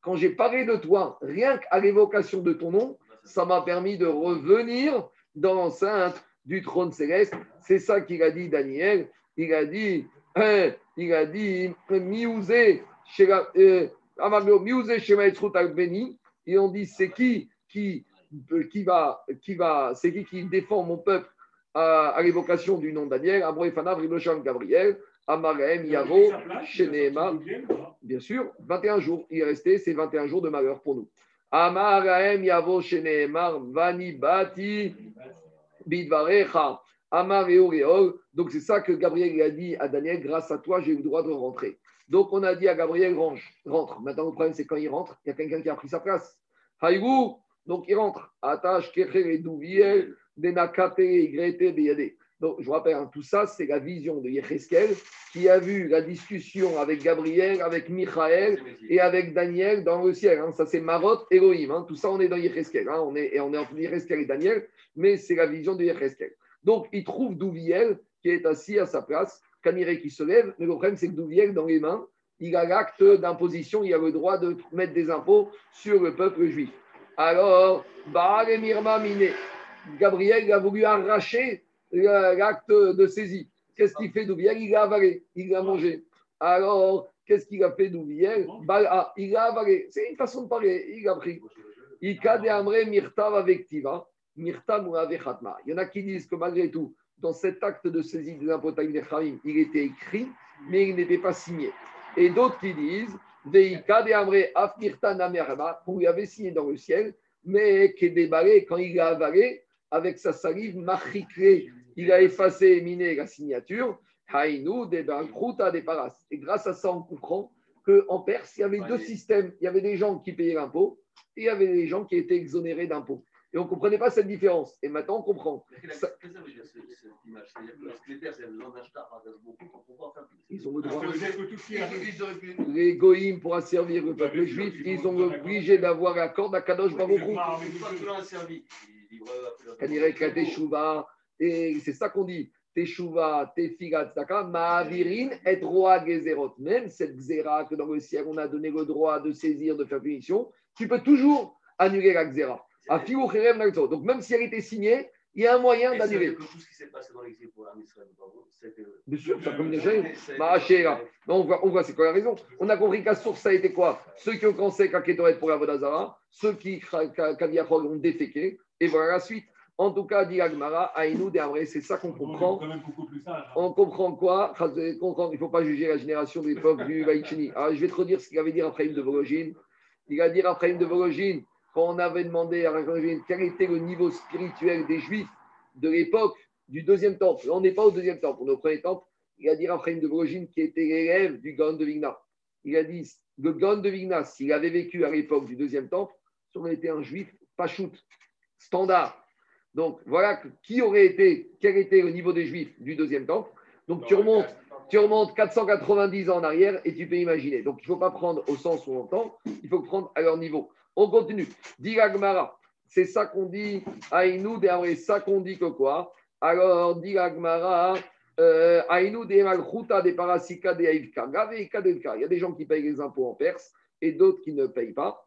Quand j'ai parlé de toi, rien qu'à l'évocation de ton nom, ça m'a permis de revenir dans l'enceinte du trône céleste. C'est ça qu'il a dit Daniel. Il a dit, hein, il a dit, Miouzé, euh, et on dit c'est qui qui, qui va, qui va c'est qui qui défend mon peuple à, l'évocation du nom de Daniel, Riboshan, Gabriel, Amaraem, Yavo, Sheneema. Bien sûr, 21 jours. Il est resté, c'est 21 jours de malheur pour nous. Amaraem, Yavo, Sheneemar, Vani, Bati, Bidvarecha. Amar Donc c'est ça que Gabriel a dit à Daniel, grâce à toi, j'ai eu le droit de rentrer. Donc, on a dit à Gabriel, rentre. Maintenant, le problème, c'est quand il rentre, il y a quelqu'un qui a pris sa place. Haïgou, donc il rentre. Attache, Kecher, Douviel, Denakate, Beyade. Donc, je rappelle, hein, tout ça, c'est la vision de Yecheskel qui a vu la discussion avec Gabriel, avec Michael et avec Daniel dans le ciel. Hein. Ça, c'est Marot, Elohim. Hein. Tout ça, on est dans Yecheskel. On est, et on est entre Yecheskel et Daniel, mais c'est la vision de Yecheskel. Donc, il trouve Douviel qui est assis à sa place Kaniré qui se lève, mais le problème, c'est que Douviel, dans les mains, il a l'acte d'imposition, il a le droit de mettre des impôts sur le peuple juif. Alors, Gabriel a voulu arracher l'acte de saisie. Qu'est-ce qu'il fait Douviel? Il a avalé, il a mangé. Alors, qu'est-ce qu'il a fait Douviel? Il a avalé. C'est une façon de parler, il a pris. Il y en a qui disent que malgré tout, dans cet acte de saisie des impôts il était écrit, mais il n'était pas signé. Et d'autres qui disent, qu'on lui avait signé dans le ciel, mais qui quand il a avalé, avec sa salive, Machikre, il a effacé et miné la signature. Haïnou, des des paras. Et grâce à ça, on comprend qu'en Perse, il y avait deux systèmes. Il y avait des gens qui payaient l'impôt et il y avait des gens qui étaient exonérés d'impôts. Et on ne comprenait pas cette différence. Et maintenant, on comprend. Ça... Ils ont le droit. Les goïms, pour asservir le peuple juif, ils ont obligé d'avoir l'accord d'Akadosh Baruch et c'est ça qu'on dit. Teshuva, Tefigat, Taka, Ma'avirin, et roi Gezerot. Même cette Xéra que dans le ciel on a donné le droit de saisir, de faire punition, tu peux toujours annuler la Xéra. Donc même si elle était signée, il y a un moyen d'annuler. Tout ce qui s'est passé dans l'exil pour Bien sûr, ça comme déjà. On voit, on voit c'est quoi la raison. On a compris qu'à source, ça a été quoi Ceux qui ont commencé Kaketoret pour Avodazara, ceux qui ont déféqué, et voilà la suite. En tout cas, dit Agmara, Aïnou c'est ça qu'on comprend. On comprend quoi? Il ne faut pas juger la génération de l'époque du Vaïchini. Alors, je vais te redire ce qu'il avait dit Raphaël de Vologine. Il a dit Raphaël de Vologine, quand on avait demandé à Raphaël quel était le niveau spirituel des Juifs de l'époque du deuxième temple. on n'est pas au deuxième temple, on est au premier temple. Il a dit Raphaël de Vologine qui était l'élève du Gaon de Vigna. Il a dit le Gaon de Vigna, s'il avait vécu à l'époque du deuxième temple, si on était un juif, pas shoot, standard donc voilà qui aurait été, quel était le niveau des Juifs du deuxième temple. Donc tu remontes, tu remontes 490 ans en arrière et tu peux imaginer. Donc il ne faut pas prendre au sens où on entend, il faut prendre à leur niveau. On continue. Dit c'est ça qu'on dit, Aïnou, c'est ça qu'on dit que quoi? Alors, dit Agmara, euh, Aïnou, des Malchuta, des Parasika, des Aïvka. Il y a des gens qui payent les impôts en Perse et d'autres qui ne payent pas.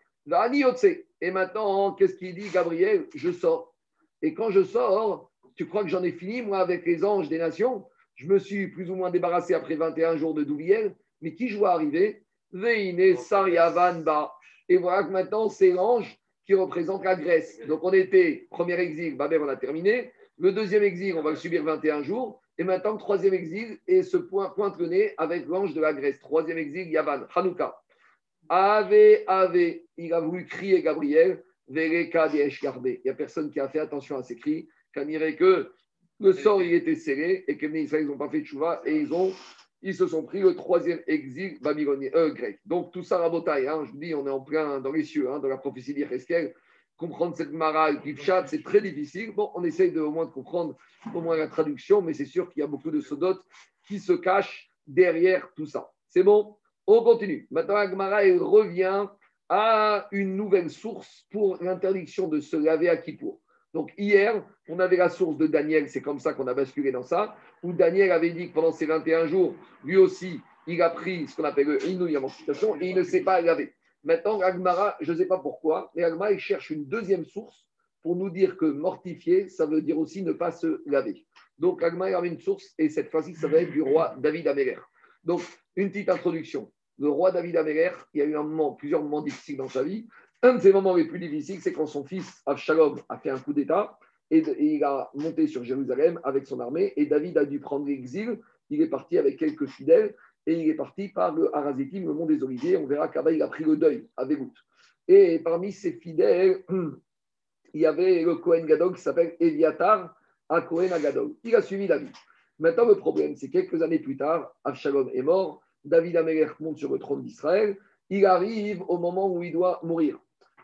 Et maintenant, qu'est-ce qu'il dit, Gabriel? Je sors. Et quand je sors, tu crois que j'en ai fini, moi, avec les anges des nations? Je me suis plus ou moins débarrassé après 21 jours de Douviel, mais qui je vois arriver? Veine Saryavanba. Et voilà que maintenant, c'est l'ange qui représente la Grèce. Donc, on était, premier exil, Babel, on a terminé. Le deuxième exil, on va le subir 21 jours. Et maintenant, le troisième exil, et ce point pointe le nez avec l'ange de la Grèce. Troisième exil, Yavan, Hanouka. Ave, Ave, il a voulu crier Gabriel. Il n'y a personne qui a fait attention à ces cris, qu'on dirait que le sort il était serré et que les Israéliens n'ont pas fait de chouva et ils, ont, ils se sont pris le troisième exil babylonien, euh, grec. Donc tout ça, rabotaille, hein, je vous dis, on est en plein dans les cieux, hein, dans la prophétie d'Ireskel. Comprendre cette marale qui chatte, c'est très difficile. Bon, on essaye de, au moins de comprendre au moins la traduction, mais c'est sûr qu'il y a beaucoup de sodotes qui se cachent derrière tout ça. C'est bon? On continue. Maintenant, Agmara, revient à une nouvelle source pour l'interdiction de se laver à Kippour. Donc hier, on avait la source de Daniel, c'est comme ça qu'on a basculé dans ça, où Daniel avait dit que pendant ces 21 jours, lui aussi, il a pris ce qu'on appelle le et il ne s'est pas lavé. Maintenant, Agmara, je ne sais pas pourquoi, mais Agmara, il cherche une deuxième source pour nous dire que mortifier, ça veut dire aussi ne pas se laver. Donc Agmara avait une source, et cette fois-ci, ça va être du roi David Améler. Donc, une petite introduction le roi David Améler, il y a eu un moment, plusieurs moments difficiles dans sa vie. Un de ces moments les plus difficiles, c'est quand son fils Avshalom a fait un coup d'État et, il a monté sur Jérusalem avec son armée et David a dû prendre l'exil. Il est parti avec quelques fidèles et il est parti par le Harazitim, le mont des Oliviers. On verra qu'Abba, il a pris le deuil à Bégout. Et parmi ses fidèles, <clears throat> il y avait le Kohen Gadol qui s'appelle Eviatar à Kohen Agadol. Il a suivi David. Maintenant, le problème, c'est quelques années plus tard, Avshalom est mort David Améler monte sur le trône d'Israël, il arrive au moment où il doit mourir.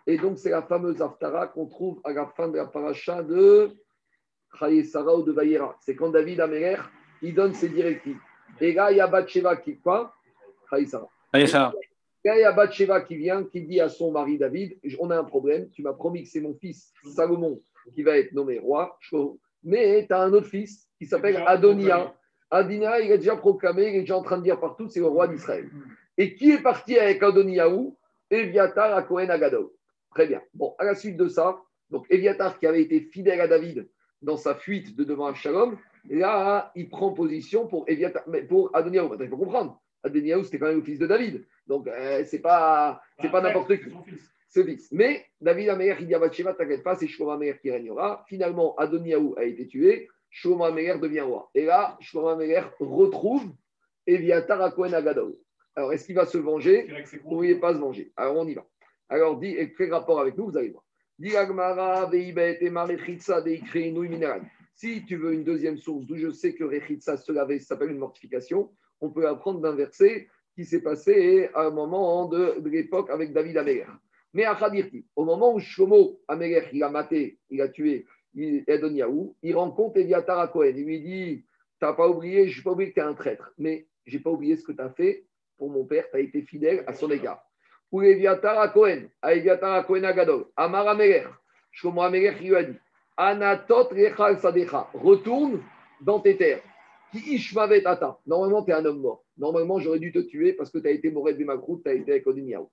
Et donc, c'est la fameuse Haftara qu'on trouve à la fin de la paracha de Sarah ou de Vayera. C'est quand David Améler, il donne ses directives. Et là, il y a Bathsheba qui, quoi? Sarah. Et là, il y a Bathsheba qui vient, qui dit à son mari David On a un problème, tu m'as promis que c'est mon fils Salomon qui va être nommé roi, mais tu as un autre fils qui s'appelle Adonia Adina, il est déjà proclamé, il est déjà en train de dire partout, c'est le roi d'Israël. Et qui est parti avec Adoniaou Eviatar à Cohen Agadol. Très bien. Bon, à la suite de ça, donc Eviatar qui avait été fidèle à David dans sa fuite de devant Absalom, là, il prend position pour Eviatar, pour Adoniaou. il faut comprendre. Adoniaou, c'était quand même le fils de David. Donc, euh, c'est pas, c'est pas n'importe qui. C'est fils. Mais David Amer, il dit à Bathsheba, t'inquiète pas, c'est Shlomo qui régnera. Finalement, Adoniaou a été tué. Shlomo Améler devient roi. Et là, Shlomo Améler retrouve Eviatar à Kohen Agadol. Alors, est-ce qu'il va se venger ou il pas se venger Alors, on y va. Alors, dit, et quel rapport avec nous Vous allez voir. Si tu veux une deuxième source d'où je sais que Rechitsa se laver s'appelle une mortification, on peut apprendre d'un verset qui s'est passé à un moment de, l'époque avec David Améler. Mais à Khadirti, au moment où Shlomo Améler, il a maté, il a tué Il rencontre Eviatar à. Il lui dit Tu n'as pas oublié, je n'ai pas oublié que tu es un traître, mais je n'ai pas oublié ce que tu as fait pour mon père, tu as été fidèle à son égard. Ou Eviatar à Cohen, à Eviatar à Cohen Amar Améler, Shlomo Améler, il lui a dit Anatot Rechal Sadecha, retourne dans tes terres. Qui Ata. Normalement, tu es un homme mort. Normalement, j'aurais dû te tuer parce que tu as été Mored Bimakrut, tu as été avec Odiniaou.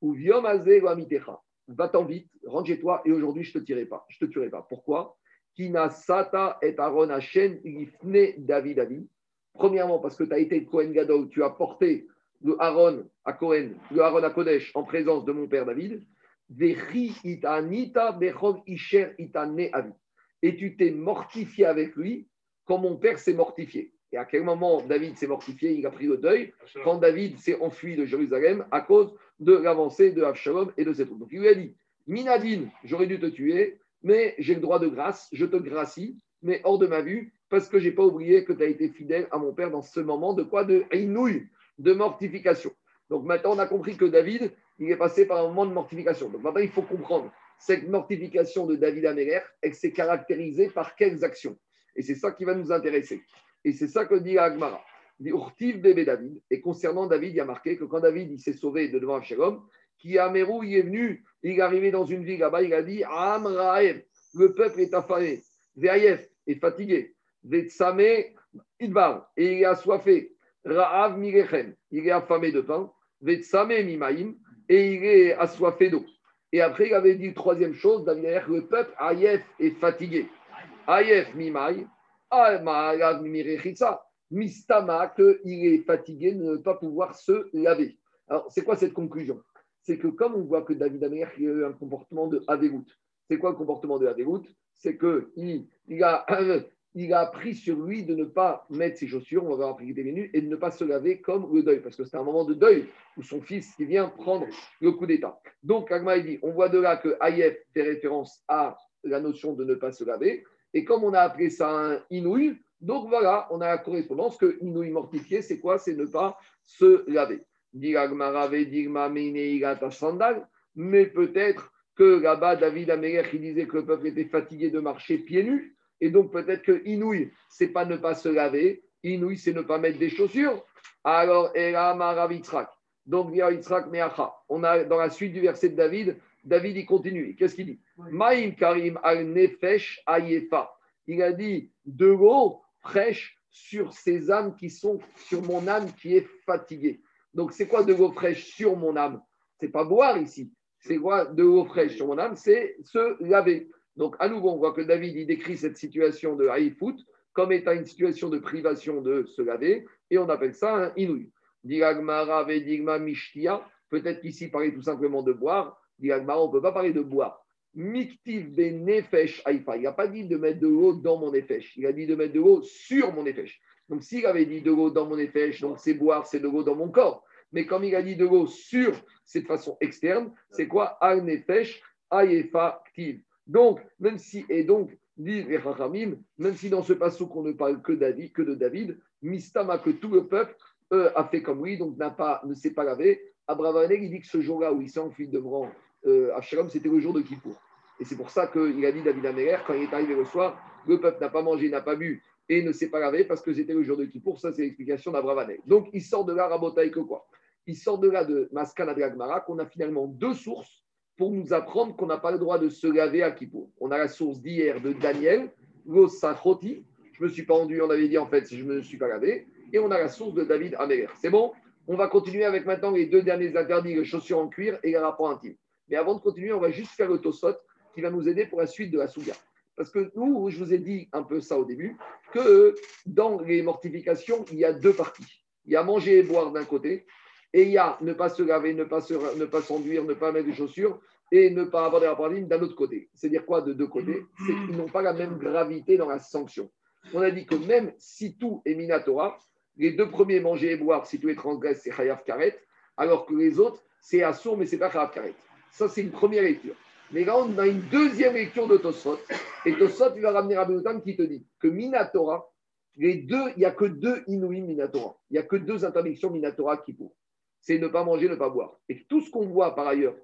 Ou Viom Amitecha. Va-t'en vite, rentre chez toi et aujourd'hui, je ne te tirerai pas. Je te tuerai pas. Pourquoi? Kina Sata et Aaron Hashem David David. Premièrement, parce que tu as été Kohen Gadol, tu as porté le Aaron à Kohen, le Aaron à Kodesh en présence de mon père David. Et tu t'es mortifié avec lui quand mon père s'est mortifié. Et à quel moment David s'est mortifié? Il a pris le deuil quand David s'est enfui de Jérusalem à cause de l'avancée de Absalom et de ses troupes. Donc il lui a dit Minadine, j'aurais dû te tuer, mais j'ai le droit de grâce, je te gracie, mais hors de ma vue, parce que je n'ai pas oublié que tu as été fidèle à mon père dans ce moment de quoi? De inouï, de mortification. Donc maintenant, on a compris que David, il est passé par un moment de mortification. Donc maintenant, il faut comprendre cette mortification de David Améler, elle s'est caractérisée par quelles actions Et c'est ça qui va nous intéresser. Et c'est ça que dit Agmara. Urtiv bébé David. Et concernant David, il a marqué que quand David il s'est sauvé de devant Absalom, qui à Mérou, il est venu, il est arrivé dans une ville là-bas, il a dit Amraev, le peuple est affamé, Veayef est fatigué, Vetsame Idbar, et il est assoiffé, Ra'av Mirechem, il est affamé de pain, Vetsame Mimaim, et il est assoiffé d'eau. Et après, il avait dit troisième chose, David le peuple, Ayef, est fatigué. Ayef Mimai, Mistama, qu'il est fatigué de ne pas pouvoir se laver. Alors, c'est quoi cette conclusion? C'est que comme on voit que David Amer a eu un comportement de Averout, c'est quoi le comportement de Averout C'est qu'il il a, <clears throat> il a appris sur lui de ne pas mettre ses chaussures, on va voir après des minutes, et de ne pas se laver comme le deuil, parce que c'est un moment de deuil où son fils qui vient prendre le coup d'État. Donc, Agma dit, on voit de là que Ayef fait référence à la notion de ne pas se laver, et comme on a appelé ça un inouï, donc voilà, on a la correspondance que inouï mortifié, c'est quoi? C'est ne pas se laver. Mais peut-être que là-bas, David Améler, il disait que le peuple était fatigué de marcher pieds nus. Et donc peut-être que inouï, c'est pas ne pas se laver. Inouï, c'est ne pas mettre des chaussures. Alors, Donc, On a dans la suite du verset de David, David, il continue. Qu'est-ce qu'il dit? Maïm Karim al Nefesh Ayefa. Il a dit de l'eau fraîche sur ces âmes qui sont, sur mon âme qui est fatiguée. Donc, c'est quoi de l'eau fraîche sur mon âme? C'est pas boire ici. C'est quoi de l'eau fraîche sur mon âme? C'est se laver. Donc, à nouveau, on voit que David, il décrit cette situation de haïfout comme étant une situation de privation de se laver, et on appelle ça un inouï. Diragmara vedigma mishtia. Peut-être qu'ici, parler tout simplement de boire on ne peut pas parler de boire. Miktiv benefesh Il n'a pas dit de mettre de l'eau dans mon nefesh. Il a dit de mettre de l'eau sur mon nefesh. Donc, s'il avait dit de l'eau dans mon nefesh, donc c'est boire, c'est de l'eau dans mon corps. Mais comme il a dit de l'eau sur cette façon externe, c'est quoi? Al nefesh ayefa ktiv. Donc, même si, et donc, dit même si dans ce passage qu'on ne parle que de David, Mistama, que tout le peuple euh, a fait comme lui, donc n'a pas, ne s'est pas lavé. Abravanel, il dit que ce jour-là où il s'est enfui devant euh, c'était le jour de Kippour. Et c'est pour ça qu'il a dit David Améler, quand il est arrivé le soir, le peuple n'a pas mangé, n'a pas bu et ne s'est pas lavé parce que c'était le jour de Kippour. Ça, c'est l'explication d'Abravanel. Donc, il sort de là, Rabotaï, que quoi? Il sort de là de Maskana Dragmara, qu'on a finalement deux sources pour nous apprendre qu'on n'a pas le droit de se laver à Kippour. On a la source d'hier de Daniel, Sachoti, je me suis pas rendu, on avait dit en fait, si je ne me suis pas lavé, et on a la source de David Améler. C'est bon? On va continuer avec maintenant les deux derniers interdits, les chaussures en cuir et les rapports intimes. Mais avant de continuer, on va juste faire le tosot qui va nous aider pour la suite de la souga. Parce que nous, je vous ai dit un peu ça au début, que dans les mortifications, il y a deux parties. Il y a manger et boire d'un côté, et il y a ne pas se laver, ne pas, ne pas s'enduire, ne pas mettre des chaussures, et ne pas avoir des rapports d'un autre côté. C'est-à-dire quoi de deux côtés? C'est qu'ils n'ont pas la même gravité dans la sanction. On a dit que même si tout est minatora, les deux premiers, manger et boire, si tout est transgresse, c'est chayav karet, alors que les autres, c'est assour, mais c'est pas chayav karet. Ça, c'est une première lecture. Mais là, on a une deuxième lecture de Tosfot. Et Tosfot, il va ramener Rabbi Notam qui te dit que Minatora, les deux, il n'y a que deux Inuim Minatora. Il n'y a que deux interdictions Minatora qui pour. C'est ne pas manger, ne pas boire. Et tout ce qu'on voit par ailleurs,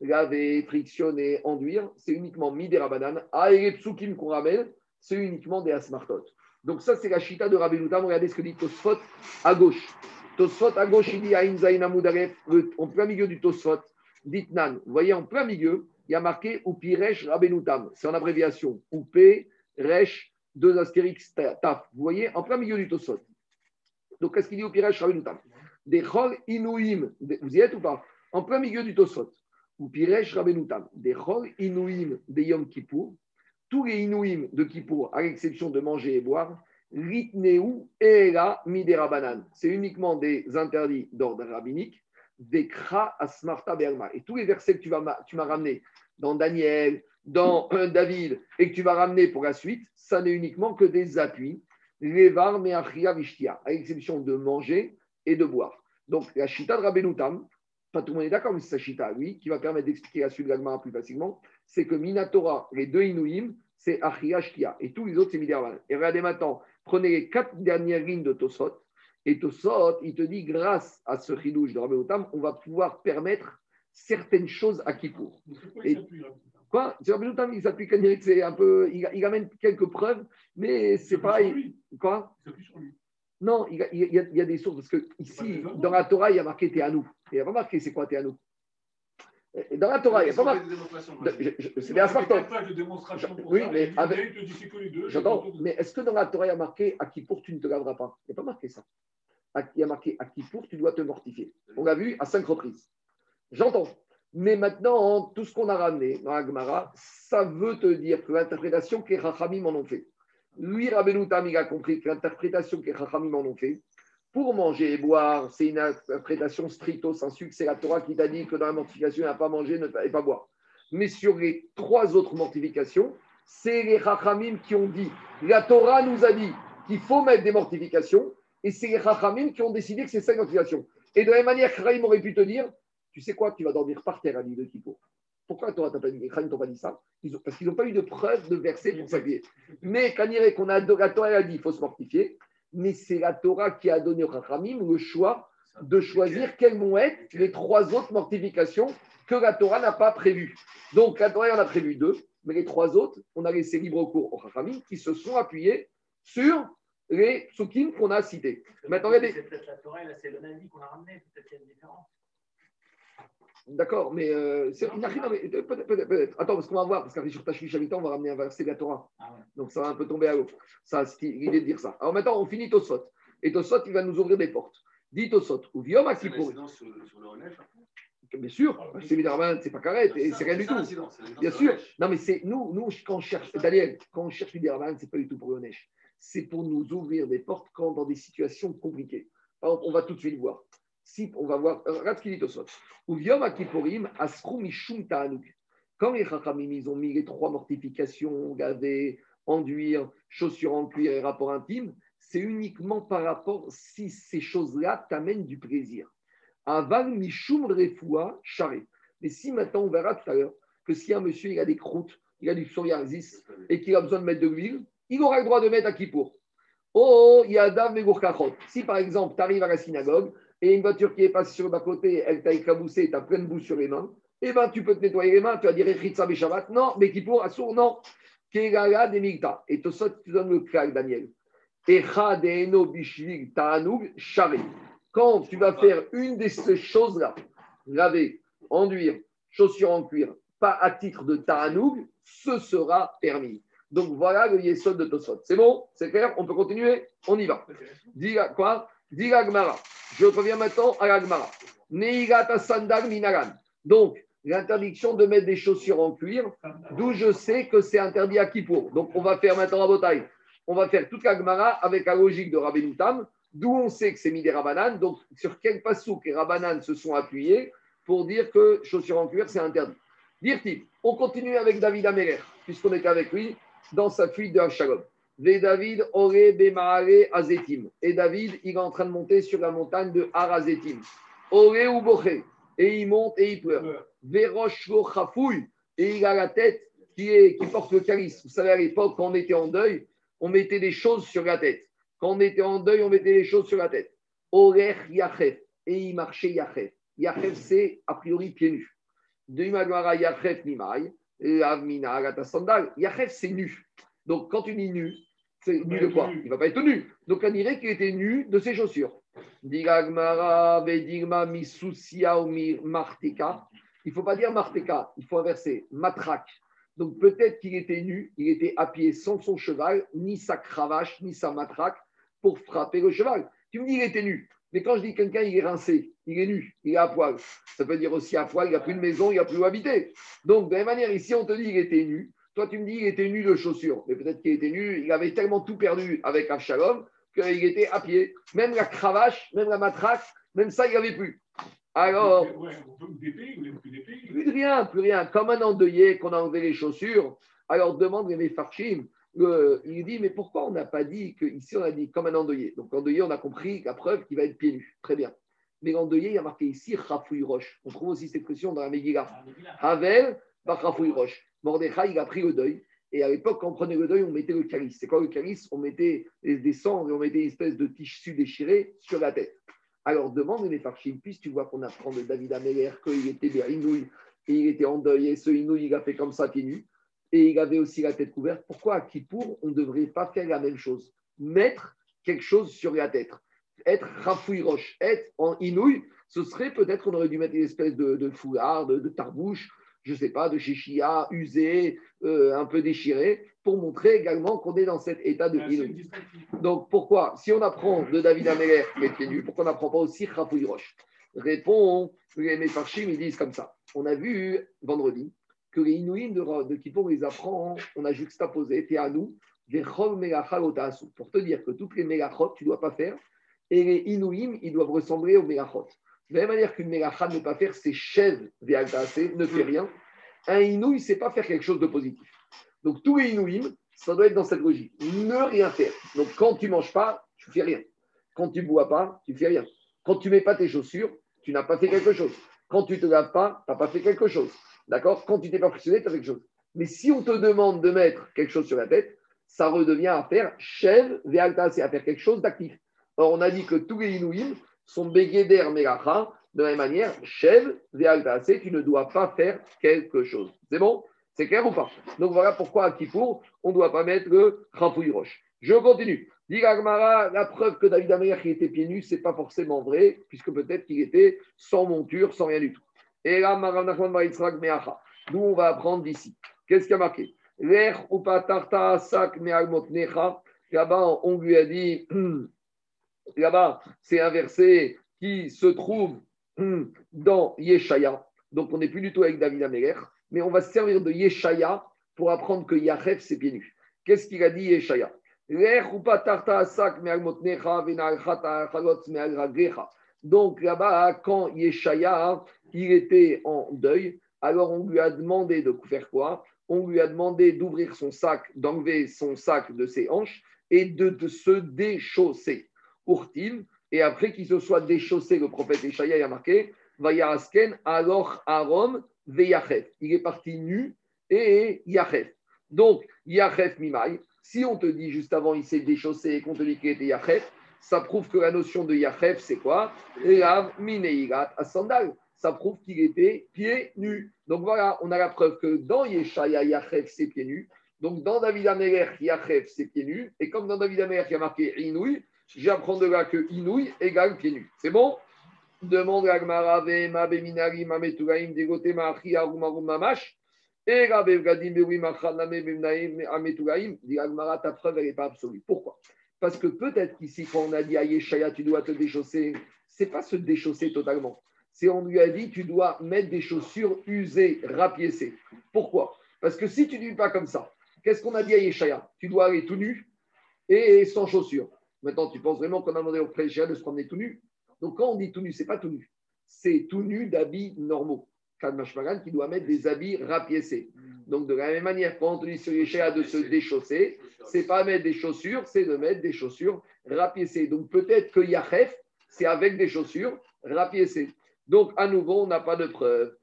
laver, frictionner, enduire, c'est uniquement Midera Ah, et les qu'on ramène, c'est uniquement des asmartot. Donc ça, c'est la chita de Rabbi. Regardez ce que dit Tosfot à gauche. Tosfot à gauche, il dit Aïn Zain en plein milieu du Tosfot, Ditnan. Vous voyez, en plein milieu, il y a marqué Upiresh Rabenutam. C'est en abréviation. Upé, Resh, deux astérix, taf. Vous voyez, en plein milieu du Tosot. Donc, qu'est-ce qu'il dit Upiresh Rabenutam Des Chol Inuim. Vous y êtes ou pas? En plein milieu du Tosot. Upiresh Rabenutam. Des Chol Inuim de Yom Kippour. Tous les Inuim de Kippour, à l'exception de manger et boire, Ritneu Era Midera C'est uniquement des interdits d'ordre rabbinique des Kra Asmarta Berma. Et tous les versets que tu, m'as ramenés dans Daniel, dans euh, David, et que tu vas ramener pour la suite, ça n'est uniquement que des appuis. Levar Meachia Vishtia, à l'exception de manger et de boire. Donc la Shita de Rabbenutam, pas tout le monde est d'accord, mais c'est sa Shita, oui, qui va permettre d'expliquer la suite de la plus facilement, c'est que Minatora, les deux Inuim, c'est Achia Shtia, et tous les autres, c'est Midervan. Et regardez maintenant, prenez les quatre dernières lignes de Tosot, et Tosot, il te dit, grâce à ce chidouche de Rabbi Otam, on va pouvoir permettre certaines choses à Kippour. Et, quoi? Rabbi Otam, il s'appuie c'est un peu, il, il, amène quelques preuves, mais c'est pareil. Quoi? Il sur lui. Non, il, il, y a, il, y a, des sources, parce que ici, dans la Torah, il y a marqué nous. Il n'y a pas marqué c'est quoi nous. Dans la Torah, il n'y a pas marqué. C'est des aspartos. Oui, mais avec. J'entends, mais est-ce que dans la Torah, il y a marqué à Kippour, tu ne te laveras pas? Il n'y a pas marqué ça il y a marqué à pour tu dois te mortifier. On l'a vu à cinq reprises. J'entends. Mais maintenant, tout ce qu'on a ramené dans Agmara, ça veut te dire que l'interprétation que Rachamim en ont fait. Lui, Rabbeinu il a compris que l'interprétation que Rachamim en ont fait, pour manger et boire, c'est une interprétation stricto sensu, c'est la Torah qui t'a dit que dans la mortification, il n'y a pas manger et pas boire. Mais sur les trois autres mortifications, c'est les Rachamim qui ont dit, la Torah nous a dit qu'il faut mettre des mortifications, et c'est les Chachamim qui ont décidé que c'est ça une motivation. Et de la même manière, Kraïm aurait pu te dire Tu sais quoi, tu vas dormir par terre à l'île de Kippo. Pourquoi toi, t'as pas dit, t'ont pas dit ça? Parce qu'ils n'ont pas eu de preuve de verset pour s'habiller. Mais quand qu'on a la Torah a dit il faut se mortifier, mais c'est la Torah qui a donné aux Chachamim le choix de choisir quelles vont être les trois autres mortifications que la Torah n'a pas prévues. Donc la Torah en a prévu deux, mais les trois autres, on a laissé libre cours aux Chachamim qui se sont appuyés sur les psukim qu'on a cités. Maintenant, regardez. C'est peut-être la Torah et la qu'on a ramené, peut-être qu'il y a une différence. D'accord, mais euh, peut-être, peut-être, Attends, parce qu'on va voir, parce qu'après sur Tashmish Habitant, on va ramener un verset de la Torah. Ah ouais. Donc ça va un peu tomber à l'eau. Ça, c'est l'idée de dire ça. Alors maintenant, on finit Tosot. Et Tosot, il va nous ouvrir des portes. Dit Tosot, ou Viom Akipour. Sur, sur le Bien sûr, ah, c'est évidemment, c'est pas carré, c'est rien du tout. Bien sûr. Non, mais c'est nous, nous, quand on cherche, Daniel, quand on cherche ce c'est pas du tout pour le c'est pour nous ouvrir des portes quand dans des situations compliquées. on va tout de suite voir. Si on va voir, euh, regarde ce qu'il dit au sot. Quand les Chachamim, ils ont mis les trois mortifications, gaver, enduire, chaussures en cuir et rapport intime, c'est uniquement par rapport si ces choses-là t'amènent du plaisir. Aval mishum refoua charé. Mais si maintenant on verra tout à l'heure que si un monsieur il a des croûtes, il a du psoriasis et qu'il a besoin de mettre de l'huile, il aura le droit de mettre à. Oh, Yadav Megourkachot. Si par exemple, tu arrives à la synagogue et une voiture qui est passée sur le bas-côté, elle t'a éclaboussé, tu as plein de boue sur les mains, eh bien, tu peux te nettoyer les mains, tu vas dire Echitza Shabbat. Non, mais Kippour, Assour, non. Kegala de Migta. Et tout ça, tu donnes le cas, Daniel. Quand tu vas faire une de ces choses-là, laver, enduire, chaussures en cuir, pas à titre de Ta'anoug, ce sera permis. Donc voilà le yesod de Tosot. C'est bon? C'est clair? On peut continuer? On y va. Dis quoi? Dis Gmara. Je reviens maintenant à la Gmara. Neigata sandal minagan. Donc, l'interdiction de mettre des chaussures en cuir, d'où je sais que c'est interdit à Kippour. Donc, on va faire maintenant la bataille. On va faire toute la Gemara avec la logique de Rabbeinu d'où on sait que c'est mis des Rabanan. Donc, sur quel pasouk les Rabanan se sont appuyés pour dire que chaussures en cuir, c'est interdit. Dire-t-il, on continue avec David Améler, puisqu'on est avec lui dans sa fuite de Shalom. Ve David Azetim. Et David, il est en train de monter sur la montagne de Arazetim. Ore ou Boché. Et il monte et il pleure. Verosh Chafouille. et il a la tête qui, est, qui porte le calice. Vous savez, à l'époque, quand on était en deuil, on mettait des choses sur la tête. Quand on était en deuil, on mettait des choses sur la tête. Orer Yachef. Et il marchait Yachef. Yachef, c'est a priori pieds nus. De Imagmara Yachef Nimai. Avmina Agata Sandal. Yachef, c'est nu. Donc, quand tu dis nu, c'est nu de quoi Il ne va pas être nu. Donc, on dirait qu'il était nu de ses chaussures. Digagmara Vedigma Misusia Marteka. Il ne faut pas dire Marteka, il faut inverser. Matrak. Donc peut-être qu'il était nu, il était à pied sans son cheval, ni sa cravache, ni sa matraque pour frapper le cheval. Tu me dis qu'il était nu. Mais quand je dis quelqu'un, il est rincé, il est nu, il est à poil, ça veut dire aussi à poil, il n'a plus de maison, il n'a plus où habiter. Donc, de la même manière, ici, on te dit qu'il était nu. Toi, tu me dis qu'il était nu de chaussures. Mais peut-être qu'il était nu, il avait tellement tout perdu avec Avshalom qu'il était à pied. Même la cravache, même la matraque, même ça, il n'avait plus. Alors, plus de rien, plus rien. Comme un endeuillé qu'on a enlevé les chaussures, alors demande les Farchim. il dit, mais pourquoi on n'a pas dit que ici on a dit comme un endeuillé? Donc endeuillé, on a compris la preuve qu'il va être pieds nus. Très bien. Mais l'endeuillé, il y a marqué ici Rafoui Roche. On trouve aussi cette expression dans la Megillah. Havel, Rafoui Roche. Mordechai, il a pris le deuil. Et à l'époque, quand on prenait le deuil, on mettait le calice. C'est quoi le calice? On mettait des cendres et on mettait une espèce de tissu déchiré sur la tête. Alors demande les Farchim, puisque tu vois qu'on apprend de David Améler qu'il était Inouï et il était en deuil, et ce Inouï, il a fait comme ça pieds nus, et il avait aussi la tête couverte. Pourquoi à Kippour, on ne devrait pas faire la même chose? Mettre quelque chose sur la tête. Être Rafoui Roche, être en Inouï, ce serait peut-être qu'on aurait dû mettre une espèce de, foulard, de, de tarbouche, je ne sais pas, de chichia usé, euh, un peu déchiré, pour montrer également qu'on est dans cet état de Inouï. Donc pourquoi, si on apprend de David Améler pourquoi on n'apprend pas aussi Rafoui Roche? Répond, les Mefarchim, ils disent comme ça. On a vu vendredi que les Inouïs de, de Kippour, les apprend, on a juxtaposé, t'es à nous, des pour te dire que toutes les mégachot, tu ne dois pas faire, et les Inouïm, ils doivent ressembler aux mégachot. De la même manière qu'une mégacha ne pas faire, c'est chèvre ne fait rien. Un Inouï ne sait pas faire quelque chose de positif. Donc tous les Inouïm, ça doit être dans cette logique. Ne rien faire. Donc quand tu ne manges pas, tu ne fais rien. Quand tu ne bois pas, tu ne fais rien. Quand tu ne mets pas tes chaussures, tu n'as pas fait quelque chose. Quand tu ne te laves pas, tu n'as pas fait quelque chose. D'accord? Quand tu t'es pas frictionné, tu as fait quelque chose. Mais si on te demande de mettre quelque chose sur la tête, ça redevient à faire chèvre, c'est à faire quelque chose d'actif. Or, on a dit que tous les Inouïm, sont Begeder Melacha, de la même manière, Shev, c'est tu ne dois pas faire quelque chose. C'est bon? C'est clair ou pas? Donc voilà pourquoi à Kippour, on ne doit pas mettre le Rafouille Roche. Je continue. Dit la preuve que David Amer qui était pieds nus, ce n'est pas forcément vrai, puisque peut-être qu'il était sans monture, sans rien du tout. Et là, nous, on va apprendre d'ici. Qu'est-ce qu'il y a marqué? L'air ou pas tarta sak Là-bas, on lui a dit <clears throat> Là-bas, c'est un verset qui se trouve hum, dans Yeshaya. Donc, on n'est plus du tout avec David Améler, mais on va se servir de Yeshaya pour apprendre que Yachef, c'est pieds nus. Qu'est-ce qu'il a dit Yeshaya? Donc là-bas, quand Yeshaya, il était en deuil, alors on lui a demandé de faire quoi? On lui a demandé d'ouvrir son sac, d'enlever son sac de ses hanches et de se déchausser. Urtim, et après qu'il se soit déchaussé, le prophète Ishaïa a marqué Vayarasken, alors Arom, Veyachef. Il est parti nu et Yachef. Donc, Yachef Mimai, si on te dit juste avant il s'est déchaussé et qu'on te dit qu'il était Yachef, ça prouve que la notion de Yachef, c'est quoi Rav Mineigat à sandal. Ça prouve qu'il était pieds nus. Donc voilà, on a la preuve que dans Yeshaya, Yachef, c'est pieds nus. Donc dans David Améler, Yachef, c'est pieds nus. Et comme dans David Améler, il y a marqué Inouï, j'apprends de là que Inouï égale pieds nus. C'est bon? Demande à Gmara, ma beminari, ma meturaim, dégoté, ma achia, rumarum, mamash. Et la bevgadim, bewi, machaname, bemnaim, ameturaim. Dit Agmara, ta preuve, elle n'est pas absolue. Pourquoi? Parce que peut-être qu'ici, quand on a dit à Yeshaya, tu dois te déchausser, c'est pas se déchausser totalement. C'est on lui a dit, tu dois mettre des chaussures usées, rapiécées. Pourquoi? Parce que si tu ne dis pas comme ça, qu'est-ce qu'on a dit à Yeshaya? Tu dois aller tout nu et sans chaussures. Maintenant, tu penses vraiment qu'on a demandé au prêcheur de se promener tout nu? Donc, quand on dit tout nu, c'est pas tout nu. C'est tout nu d'habits normaux. Kalmashmagan qui doit mettre des habits rapiécés. Donc, de la même manière, quand on dit sur les de se déchausser, c'est pas mettre des chaussures, c'est de mettre des chaussures rapiécées. Donc, peut-être que Yachef, c'est avec des chaussures rapiécées. Donc, à nouveau, on n'a pas de preuve.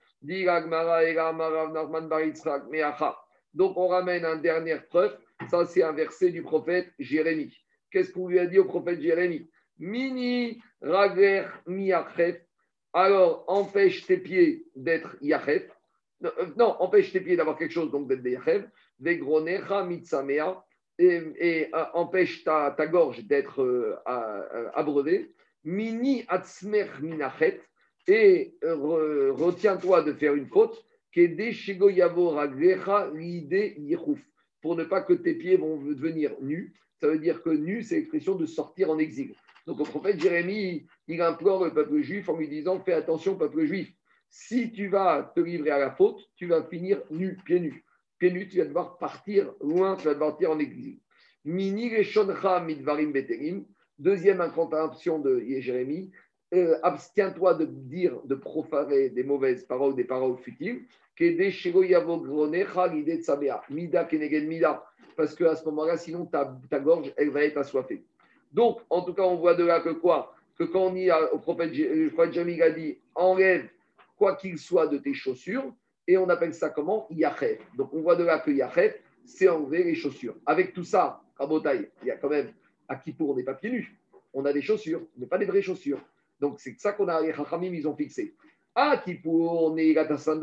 Donc on ramène un dernier preuve. Ça, c'est un verset du prophète Jérémie. Qu'est-ce qu'on lui a dit au prophète Jérémie? Mini rager miachef. Alors, empêche tes pieds d'être yachef. Non, euh, empêche tes pieds d'avoir quelque chose, donc d'être yachef. Vegronecha mitsamea. Et, euh, empêche ta, ta gorge d'être euh, abreuvée. Mini atzmer minachet. Et retiens-toi de faire une faute. Pour ne pas que tes pieds vont devenir nus. Ça veut dire que nu, c'est l'expression de sortir en exil. Donc le prophète Jérémie, il implore le peuple juif en lui disant Fais attention, peuple juif, si tu vas te livrer à la faute, tu vas finir nu, pieds nus. Pieds nus, tu vas devoir partir loin, tu vas devoir partir en exil. Mini midvarim beterim. Deuxième incantation de Jérémie euh, abstiens-toi de dire, de profaner des mauvaises paroles, des paroles futiles. Parce qu'à ce moment-là, sinon ta, ta gorge, elle va être assoiffée. Donc, en tout cas, on voit de là que quoi? Que quand on y a, au prophète, le prophète Jamil a dit enlève quoi qu'il soit de tes chaussures, et on appelle ça comment? Yachet. Donc, on voit de là que Yachet, c'est enlever les chaussures. Avec tout ça, à Botaï, il y a quand même, à Kippour, on n'est pas pieds nus. On a des chaussures, mais pas des vraies chaussures. Donc, c'est ça qu'on a, les ils ont fixé. À Kippour, on est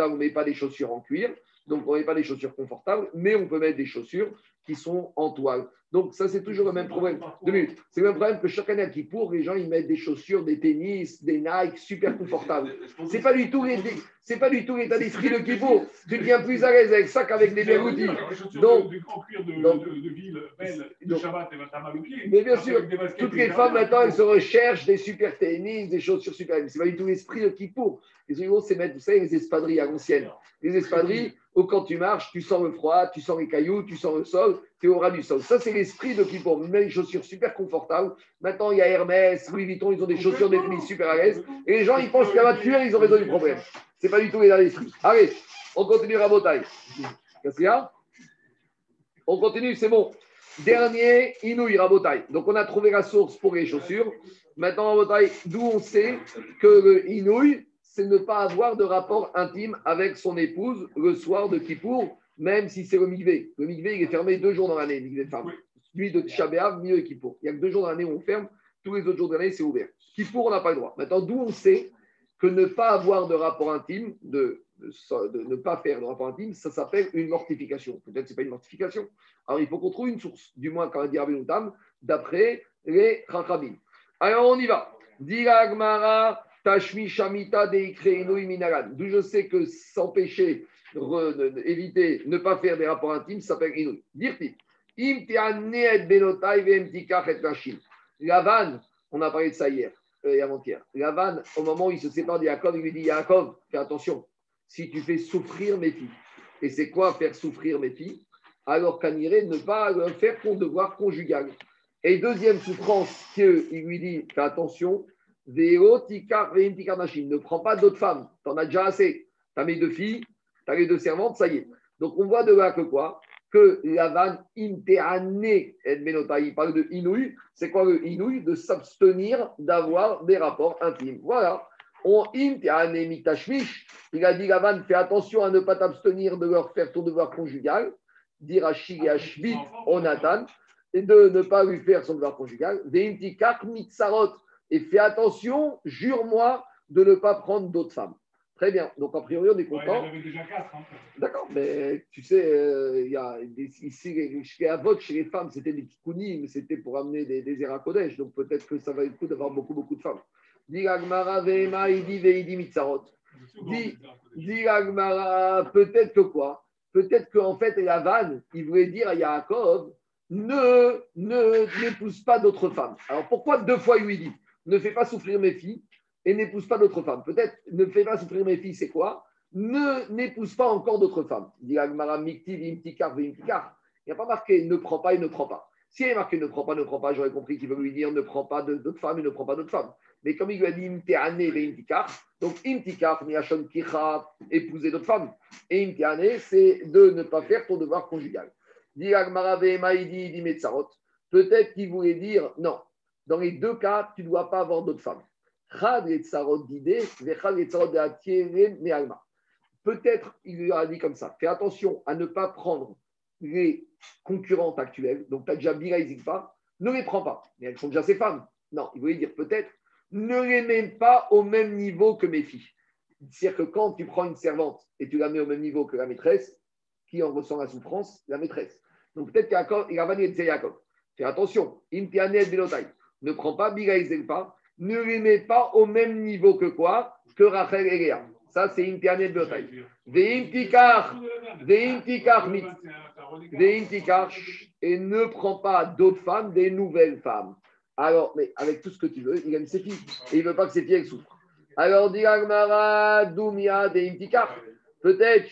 on ne met pas des chaussures en cuir. Donc, on ne met pas des chaussures confortables, mais on peut mettre des chaussures qui sont en toile. Donc, ça, c'est toujours le même problème. C'est le même problème que chaque année à Kippour, les gens, ils mettent des chaussures, des tennis, des Nike super confortables. Ce n'est pas du tout c'est pas du tout l'état d'esprit de Kippour. Tu deviens plus à l'aise avec ça qu'avec des Béroutis. Donc, du grand cuir de, de, de, ville belle, de Shabbat, et. Mais bien sûr, toutes les femmes maintenant, elles se recherchent des super tennis, des chaussures super. Ce n'est pas du tout l'esprit de Kippour. Les Oigos, c'est mettre, vous savez, les espadrilles à l'ancienne. Les espadrilles, où quand tu marches, tu sens le froid, tu sens les cailloux, tu sens le sol, tu es au ras du sol. Ça, c'est l'esprit de Kippour. On met des chaussures super confortables. Maintenant, il y a Hermès, Louis Vuitton, ils ont des chaussures définies super à l'aise. Et les gens, ils pensent qu'à la tuer, ils ont résolu le problème. Ce n'est pas du tout l'état d'esprit. Allez, on continue à. Qu'est-ce qu'il y a On continue, c'est bon. Dernier, Inouï Rabotai. Donc, on a trouvé la source pour les chaussures. Maintenant, Rabotai, d'où on sait que le Inouï, c'est ne pas avoir de rapport intime avec son épouse le soir de Kippour, même si c'est le migvé. Le migvé, il est fermé deux jours dans l'année, migvé de femme. Celui de Shabéav, milieu de Kippour. Il n'y a que deux jours dans l'année où on ferme, tous les autres jours de l'année, c'est ouvert. Kippour, on n'a pas le droit. Maintenant, d'où on sait que ne pas avoir de rapport intime, de, ne pas faire de rapport intime, ça s'appelle une mortification. Peut-être que ce n'est pas une mortification. Alors, il faut qu'on trouve une source, du moins quand on dit d'après les Chachabim. Alors, on y va. Diragmara Tashmi Shamita D'où je sais que s'empêcher, éviter, ne pas faire des rapports intimes, ça s'appelle Inouï. Dirti. La vanne, on a parlé de ça hier euh, et avant-hier. La vanne, au moment où il se sépare de Yaakov, il lui dit Yaakov, fais attention, si tu fais souffrir mes filles. Et c'est quoi faire souffrir mes filles? Alors qu'Aniré, ne pas faire ton devoir conjugal. Et deuxième souffrance qu'il lui dit fais attention, ne prends pas d'autres femmes. Tu en as déjà assez. Tu as mes deux filles, tu as les deux servantes, ça y est. Donc on voit de là que quoi? Que la vanne inteane il parle de inouï. C'est quoi le inouï? De s'abstenir d'avoir des rapports intimes. Voilà. On inteane mitashmish. Il a dit la fais attention à ne pas t'abstenir de leur faire ton devoir conjugal. Dire à Shigashvit Onatan. Et de ne pas lui faire son devoir conjugal. Veintikak mitzarot et fais attention, jure-moi de ne pas prendre d'autres femmes. Très bien. Donc, a priori, on est content. Ouais. Hein. D'accord, mais tu sais, euh, il y a ici, chez Avot, chez les femmes, c'était des mais c'était pour amener des, des Kodesh. Donc, peut-être que ça va être coup d'avoir beaucoup, beaucoup de femmes. Dis peut-être que quoi? Peut-être qu'en fait, la vanne, il voulait dire à Yaakov, ne n'épouse pas d'autres femmes. Alors, pourquoi deux fois il lui dit ne fais pas souffrir mes filles? Et n'épouse pas d'autres femmes. Peut-être ne fais pas souffrir mes filles, c'est quoi? Ne n'épouse pas encore d'autres femmes. Il n'y a pas marqué ne prends pas et ne prends pas. Si il est marqué ne prends pas, ne prends pas, j'aurais compris qu'il veut lui dire ne prends pas d'autres femmes et ne prends pas d'autres femmes. Mais comme il lui a dit donc imtikar, miachon kicha, épouser d'autres femmes. Et c'est de ne pas faire ton devoir conjugal. Peut-être qu'il voulait dire non, dans les deux cas, tu ne dois pas avoir d'autres femmes. Peut-être il lui a dit comme ça fais attention à ne pas prendre les concurrentes actuelles. Donc, tu as déjà Bila ne les prends pas. Mais elles sont déjà ses femmes. Non, il voulait dire peut-être ne les mets pas au même niveau que mes filles. C'est-à-dire que quand tu prends une servante et tu la mets au même niveau que la maîtresse, qui en ressent la souffrance? La maîtresse. Donc peut-être qu'il a vanné. Fais attention, ne prends pas Zigfa, ne les mets pas au même niveau que quoi Que Rachel et Léa. Ça, c'est Beotai. Veimtikar, Veimtikar, Veimtikar, et ne prends pas d'autres femmes, des nouvelles femmes. Alors, mais avec tout ce que tu veux, il aime ses filles. Et il ne veut pas que ses filles souffrent. Alors, dit Agmara, Doumia, Veimtikar. Peut-être,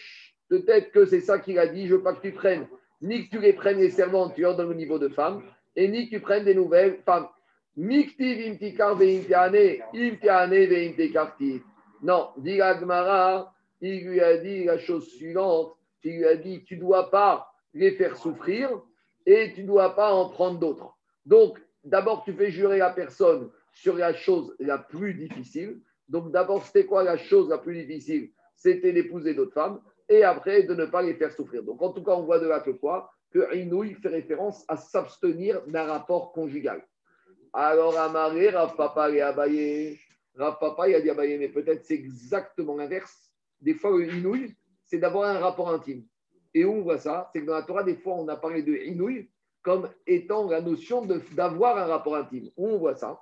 peut-être que c'est ça qu'il a dit. Je veux pas que tu prennes, ni que tu les prennes les servantes, tu es dans le niveau de femmes, et ni que tu prennes des nouvelles femmes. Non, dit Agmara, il lui a dit la chose suivante il lui a dit tu ne dois pas les faire souffrir et tu ne dois pas en prendre d'autres. Donc, d'abord, tu fais jurer la personne sur la chose la plus difficile. Donc, d'abord, c'était quoi la chose la plus difficile? C'était d'épouser d'autres femmes et après de ne pas les faire souffrir. Donc, en tout cas, on voit de là que quoi? Que Inouï fait référence à s'abstenir d'un rapport conjugal. Alors, Amaré, Rav Papa et Abaye, Rav Papa, il a dit Abaye, mais peut-être c'est exactement l'inverse. Des fois, le Inouï, c'est d'avoir un rapport intime. Et où on voit ça? C'est que dans la Torah, des fois, on a parlé de Inouï comme étant la notion d'avoir un rapport intime. Où on voit ça?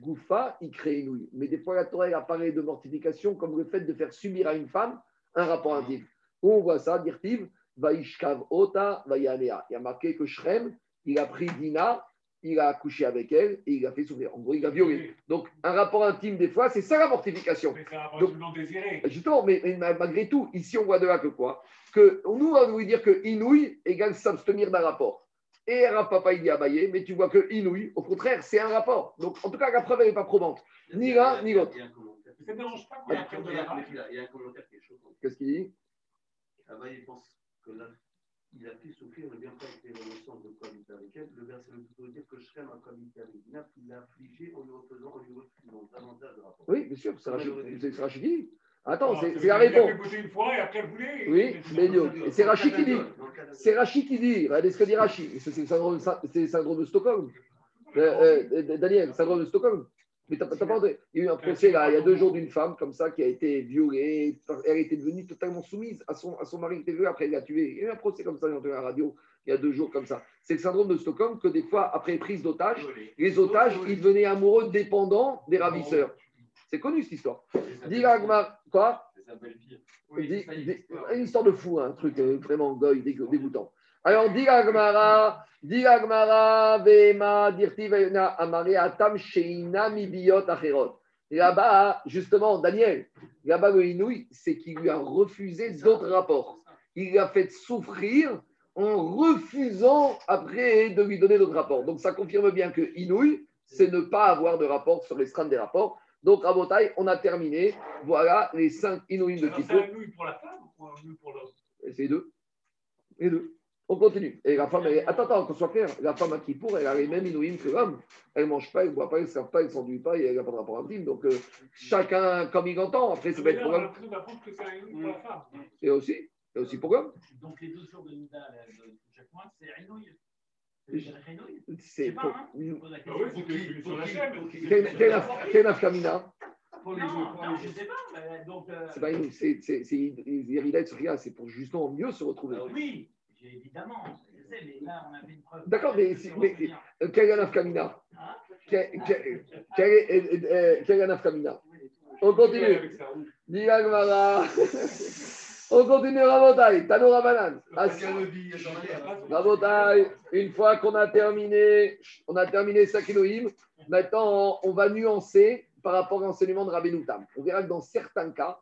Goufa, il crée Inouï. Mais des fois, la Torah a parlé de mortification comme le fait de faire subir à une femme un rapport intime. Où on voit ça? Dirtiv, Vaishkav Ota. Il y a marqué que Shrem, il a pris Dina il a accouché avec elle et il a fait souffrir. En gros, il a violé. Donc, un rapport intime, des fois, c'est ça la mortification. Mais c'est un rapport non désiré. Justement, mais, malgré tout, ici, on voit de là que quoi? Que nous, on va dire que inouï égale s'abstenir d'un rapport. Et un papa, il dit abayé, mais tu vois que inouï, au contraire, c'est un rapport. Donc, en tout cas, la preuve, elle n'est pas probante. Ni l'un, ni l'autre. Ça ne dérange pas Il y a un commentaire qui est chaud. Qu'est-ce qu'il dit? Abaye pense que là, il a fait souffrir le bienfait de la naissance de cohabiter avec elle. Le verset veut plutôt dire que Shrem a cohabité avec Dina, il l'a affligé en lui refaisant, en lui refusant davantage de rapport. Oui, bien sûr, c'est Rachid qui dit. Attends, Ah, c'est la réponse. Il a une fois et après. Oui, mais c'est Rachid qui dit. C'est Rachid qui dit. Regardez ce que dit Rachid. Le syndrome, c'est le syndrome de Stockholm. Euh, euh, Daniel, syndrome de Stockholm. Mais t'as t'as pas entendu Il y a eu un procès là, il y a deux jours d'une femme comme ça qui a été violée. Elle était devenue totalement soumise à son, à son mari qui était violé. Après, il l'a tué. Il y a eu un procès comme ça dans la radio il y a deux jours comme ça. C'est le syndrome de Stockholm que des fois, après prise d'otages, les otages, ils devenaient amoureux dépendants des ravisseurs. C'est connu cette histoire. Dis quoi Dis- dis- Une histoire de fou, hein, un truc euh, vraiment goy, dégo- dégoûtant. Alors, dit Agmara, dit Agmara, Vema, Dirti, Vena, Amare, Atam, Sheina, Mibiot, Acherot. Là-bas, justement, Daniel, là-bas, le Inouï, c'est qu'il lui a refusé d'autres rapports. Il lui a fait souffrir en refusant après de lui donner d'autres rapports. Donc, ça confirme bien que Inouï, c'est ne pas avoir de rapport sur les strains des rapports. Donc, à Botaï, on a terminé. Voilà les cinq Inouïs de Alors, C'est Kippour. un nouille pour la femme ou un nouille pour l'homme? C'est les deux. Les deux. On continue. Et la femme, elle... attends, attends, qu'on soit clair. La femme à Kippour, elle a les mêmes inouïs que l'homme. Elle ne mange pas, elle ne boit pas, elle ne sert pas, elle ne s'enduit pas et elle n'a pas de rapport intime. Donc, euh, chacun comme il entend. Après, ça peut être pour l'homme. pour. Et aussi, et aussi pour l'homme. Donc les 12 jours de Nida de chaque mois, c'est Rinouille. C'est pour. pas. Je pose la question. oui, faut que tu sur la chaîne. Quel- quel- Quel afkamina Non, non, je sais pas. Donc, euh, C'est pas une- c'est c'est- c'est pour justement mieux se retrouver. oui, j'ai- évidemment, je sais, mais là, on avait une preuve. D'accord, mais si- mais- Quel Hein est- euh, afkamina On continue. <laughs> On continue, Rabotai. Tano Rabanan. Rabotai, une fois qu'on a terminé, on a terminé Sakiloïm, maintenant on va nuancer par rapport à l'enseignement de Rabbeinu Tam. On verra que dans certains cas,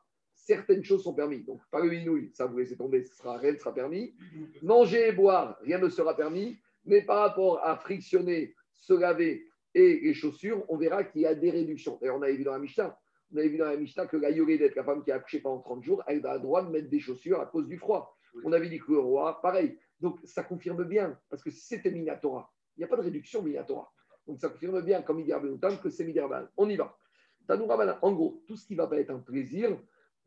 certaines choses sont permises. Donc, pas le inouï, ça vous laissez tomber, ce sera, rien ne sera permis. Manger et boire, rien ne sera permis. Mais par rapport à frictionner, se laver et les chaussures, on verra qu'il y a des réductions. D'ailleurs, on avait vu dans la Mishnah, on avait vu dans la que la d'être la femme qui a accouché pendant 30 jours, elle a le droit de mettre des chaussures à cause du froid. On avait dit que le roi, pareil. Donc, ça confirme bien, parce que si c'était Minatora, il n'y a pas de réduction Minatora. Donc, ça confirme bien, comme il Tam, que c'est Midirban. On y va. En gros, tout ce qui ne va pas être un plaisir,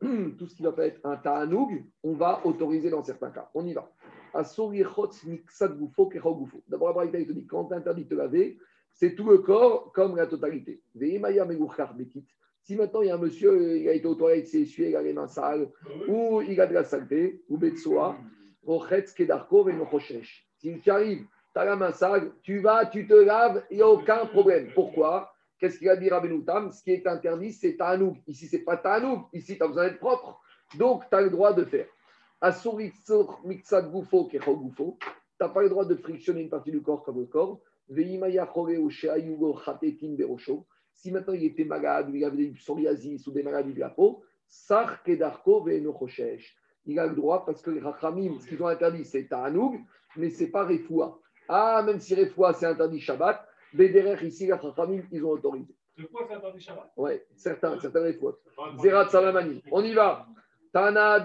<clears throat> tout ce qui va pas être un ta'anoug, on va autoriser dans certains cas. On y va. D'abord, la il te dit quand tu interdit de te laver, c'est tout le corps comme la totalité. Si maintenant il y a un monsieur, il a été aux toilettes, il s'est essuyé, il a les mains sales, ou il a de la saleté, ou betsoa, si tu arrives, tu as la main tu vas, tu te laves, il n'y a aucun problème. Pourquoi? Qu'est-ce qu'il a dit Rabbenoutam Ce qui est interdit, c'est Ta'anouk. Ici, ce n'est pas Ta'anouk. Ici, tu as besoin d'être propre. Donc, tu as le droit de faire. Gufo, Tu n'as pas le droit de frictionner une partie du corps comme le corps. Si maintenant il était malade, ou il avait une psoriasis ou des maladies de la peau, il a le droit parce que les Rachamim, ce qu'ils ont interdit, c'est Ta'anoug, mais ce n'est pas Refoua. Ah, même si Refoua, c'est interdit Shabbat, Bederer, ici, les Rachamim, ils ont autorisé. Refoua, c'est interdit Shabbat? Oui, certains, certains Refoua. Zerat Salamani. On y va. Tana,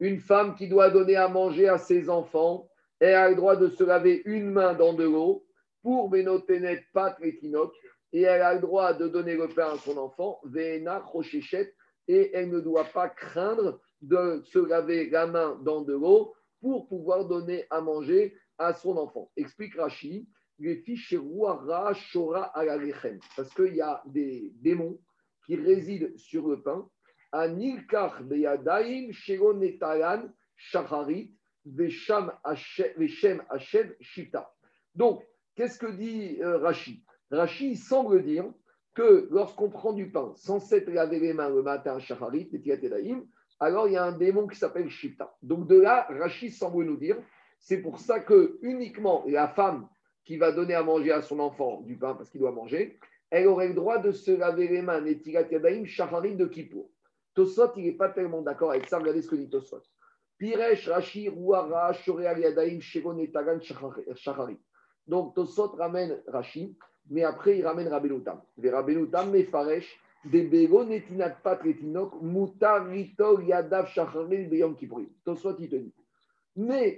Une femme qui doit donner à manger à ses enfants, elle a le droit de se laver une main dans de l'eau pour Benotenet, Pat, et elle a le droit de donner le pain à son enfant, Vena Rochechet, et elle ne doit pas craindre de se laver la main dans de l'eau pour pouvoir donner à manger à son enfant. Explique Rashi, les fiches Shora parce qu'il y a des démons qui résident sur le pain. Anilkar Beyadaim Sheronetalan Shacharit Veshem Hashem Shita. Donc, qu'est-ce que dit euh, Rashi? Rachid semble dire que lorsqu'on prend du pain sans s'être lavé les mains le matin, shacharit, alors il y a un démon qui s'appelle Shita. Donc de là, Rachid semble nous dire, c'est pour ça que uniquement la femme qui va donner à manger à son enfant du pain parce qu'il doit manger, elle aurait le droit de se laver les mains, Netilat Yadaim, Shacharit de Kippour. Tosot, il n'est pas tellement d'accord avec ça. Regardez ce que dit Tosot. Piresh, Rashi, Rouara, Shoreal Yadaim, Shegon Etagan, Shacharit. Donc Tosot ramène Rashi mais après, il ramène Rabbenutam. Les mais Mais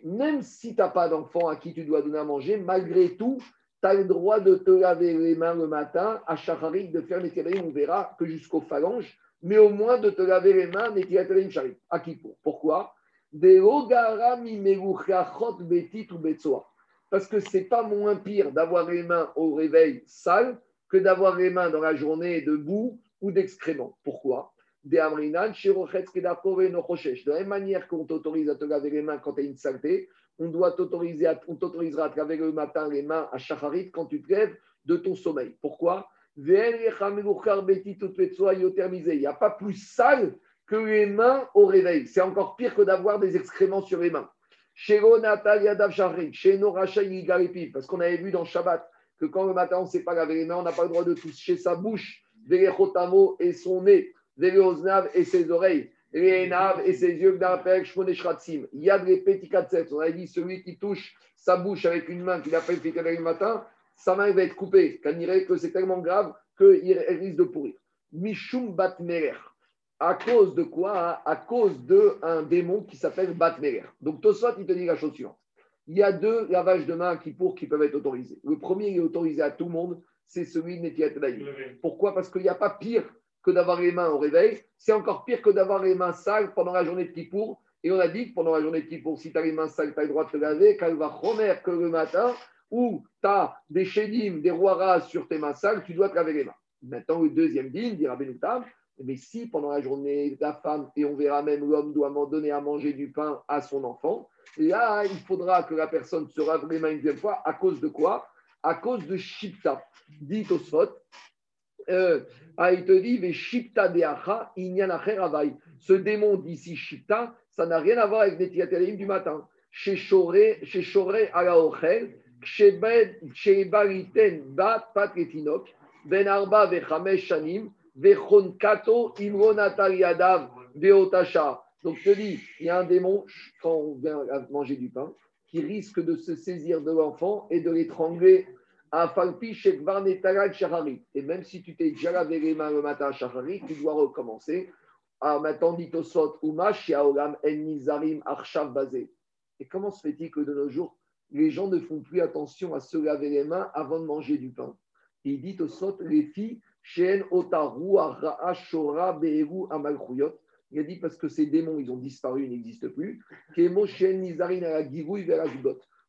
même si tu n'as pas d'enfant à qui tu dois donner à manger, malgré tout, tu as le droit de te laver les mains le matin à Shacharit, de faire les on verra que jusqu'aux phalanges, mais au moins de te laver les mains, Netilatrim Sharit. À qui Pourquoi? Ou betsoa. Parce que c'est pas moins pire d'avoir les mains au réveil sales que d'avoir les mains dans la journée de boue ou d'excréments. Pourquoi? De la même manière qu'on t'autorise à te laver les mains quand tu as une saleté, on t'autorisera à te laver le matin les mains à shacharit quand tu te lèves de ton sommeil. Pourquoi? Il n'y a pas plus sale que les mains au réveil. C'est encore pire que d'avoir des excréments sur les mains. Parce qu'on avait vu dans Shabbat que quand le matin on ne sait pas laver les mains, on n'a pas le droit de toucher sa bouche, Verechotamo et son nez, Vereoznav et ses oreilles, Renav et ses yeux, Yad les On a dit celui qui touche sa bouche avec une main qu'il pas fait le matin, sa main va être coupée. Quand il que c'est tellement grave qu'il risque de pourrir. Mishum Batmerer à cause de quoi? À cause d'un démon qui s'appelle Batmeler. Donc Tosot, il te dit la chose suivante. Il y a deux lavages de mains qui, pour, qui peuvent être autorisés. Le premier est autorisé à tout le monde, c'est celui de Netiat Pourquoi? Parce qu'il n'y a pas pire que d'avoir les mains au réveil. C'est encore pire que d'avoir les mains sales pendant la journée de Kippour. Et on a dit que pendant la journée de Kippour, si tu as les mains sales, tu as le droit de te laver, quand va romer que le matin, où tu as des chédim, des roiras sur tes mains sales, tu dois te laver les mains. Maintenant, le deuxième din, dira Benoutam, mais si pendant la journée, la femme, et on verra même l'homme, doit donner à manger du pain à son enfant, là, il faudra que la personne se lave les mains une deuxième fois. À cause de quoi? À cause de Shipta. Dit au euh, ah, il dit, Ce démon d'ici Shipta, ça n'a rien à voir avec Netiatelim du matin. Chez Choré à la Ochel, chez Bariten Bat Patretinok, Ben Arba Vechamesh Shanim, donc, je te dis, il y a un démon, quand on vient manger du pain, qui risque de se saisir de l'enfant et de l'étrangler Et même si tu t'es déjà lavé les mains le matin à Shahari, tu dois recommencer. Ah. Et comment se fait-il que de nos jours, les gens ne font plus attention à se laver les mains avant de manger du pain? Il dit Tosot, les filles. Il a dit parce que ces démons, ils ont disparu, ils n'existent plus.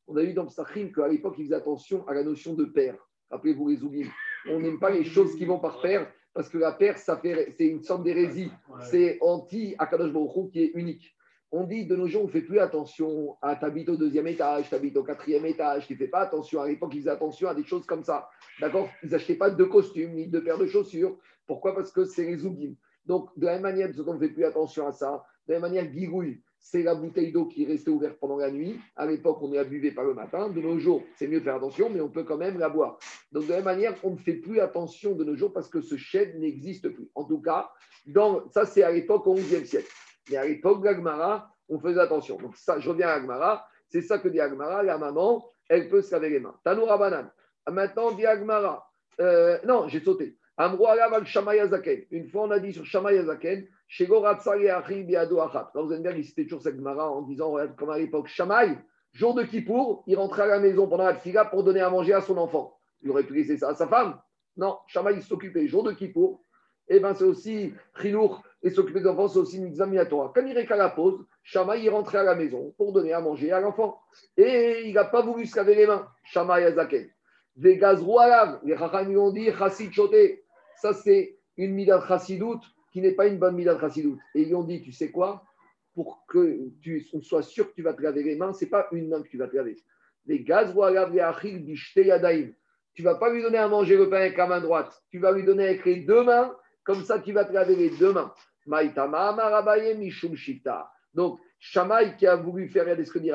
On a vu dans Psachim qu'à l'époque, ils faisaient attention à la notion de père. Rappelez-vous les oublis. On n'aime pas les choses qui vont par paire parce que la paire, ça fait, c'est une sorte d'hérésie. C'est anti-Akadosh Baruch qui est unique. On dit de nos jours, on ne fait plus attention à t'habites au deuxième étage, t'habites au quatrième étage, tu ne fais pas attention. À l'époque, ils faisaient attention à des choses comme ça. D'accord? Ils n'achetaient pas de costumes ni de paires de chaussures. Pourquoi? Parce que c'est les oublis. Donc, de la même manière, on ne fait plus attention à ça. De la même manière, Girouille, c'est la bouteille d'eau qui restait ouverte pendant la nuit. À l'époque, on la buvait pas le matin. De nos jours, c'est mieux de faire attention, mais on peut quand même la boire. Donc, de la même manière, on ne fait plus attention de nos jours parce que ce chêne n'existe plus. En tout cas, ça, c'est à l'époque au XIe siècle. Mais à l'époque d'Agmara, on faisait attention. Donc, ça, je reviens à Agmara. C'est ça que dit Agmara. La maman, elle peut se laver les mains. Tanoura banane. Maintenant, dit Agmara. Euh, non, j'ai sauté. Une fois, on a dit sur Shamayazaken, Rosenberg, il citait toujours cette Gemara en disant, comme à l'époque, Shamaï, jour de Kippour, il rentrait à la maison pendant la tfila pour donner à manger à son enfant. Il aurait pu laisser ça à sa femme. Non, Shamaï s'occupait jour de Kippour. Eh bien, c'est aussi Chilour et s'occuper des enfants, c'est aussi examinatoire. Quand il qu'à la pause, Shamaï il rentrait à la maison pour donner à manger à l'enfant. Et il n'a pas voulu se laver les mains. Shamaï Azaken. Des gaz les lui ont dit, Chassid Choté. Ça, c'est une midal chassidoute qui n'est pas une bonne midal chassidoute. Et ils ont dit, tu sais quoi Pour que tu sois sûr que tu vas te laver les mains, ce n'est pas une main que tu vas te laver. Les gaz tu vas pas lui donner à manger le pain avec la main droite. Tu vas lui donner avec les deux mains. Comme ça, tu vas te laver les deux mains. Donc, Shamaï qui a voulu faire ce que dit.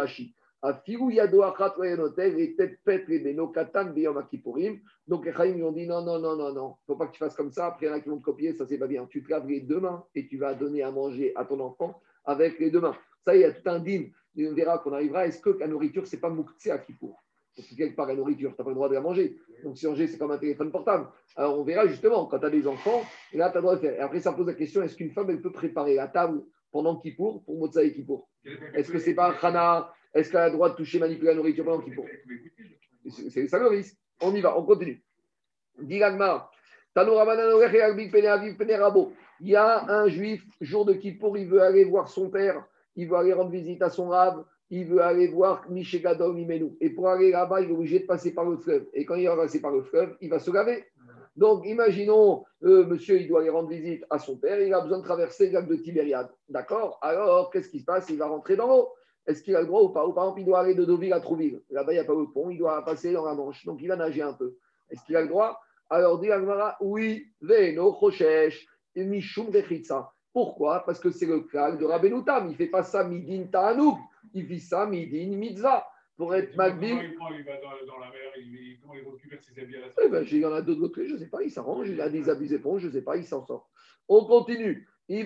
Donc, les Chaim lui ont dit non, non, non, non, non, faut pas que tu fasses comme ça. Après, il y en a qui vont te copier, ça c'est pas bien. Tu te laves les deux mains et tu vas donner à manger à ton enfant avec les deux mains. Ça, il y a tout un dîme. On verra qu'on arrivera. Est-ce que la nourriture, c'est pas mouktsé à Parce que quelque part, la nourriture, tu n'as pas le droit de la manger. Donc, si manger, c'est comme un téléphone portable. Alors, on verra justement, quand tu as des enfants, là, tu as le droit de faire. Et après, ça pose la question est-ce qu'une femme, elle peut préparer la table pendant Kippour pour Motsa et Kippour? Est-ce que c'est pas Khana est-ce qu'elle a le droit de toucher, manipuler la nourriture pendant qu'il faut C'est ça le risque. On y va, on continue. Il y a un juif, jour de Kippour, il veut aller voir son père, il veut aller rendre visite à son rave, il veut aller voir Mishegadol Imenu. Et pour aller là-bas, il est obligé de passer par le fleuve. Et quand il va passer par le fleuve, il va se laver. Donc, imaginons, euh, monsieur, il doit aller rendre visite à son père, il a besoin de traverser le lac de Tibériade. D'accord? Alors, qu'est-ce qui se passe? Il va rentrer dans l'eau. Est-ce qu'il a le droit ou pas Ou par exemple, il doit aller de Deauville à Trouville? Là-bas, il n'y a pas le pont, il doit passer dans la Manche. Donc, il va nager un peu. Est-ce qu'il a le droit? Alors, dit Agmara, oui, Veno, Choshesh, Mishum, Vechitsa. Pourquoi? Parce que c'est le clan de Rabbenoutam. Il ne fait pas ça midin ta'anouk. Il fait ça midin mitzvah. Pour être magbil. Il, il va dans, la mer, il, comment il récupère ses habits à la eh ben, Il y en a d'autres côtés, je ne sais pas, il s'arrange, il a des habits éponges, je ne sais pas, il s'en sort. On continue. Si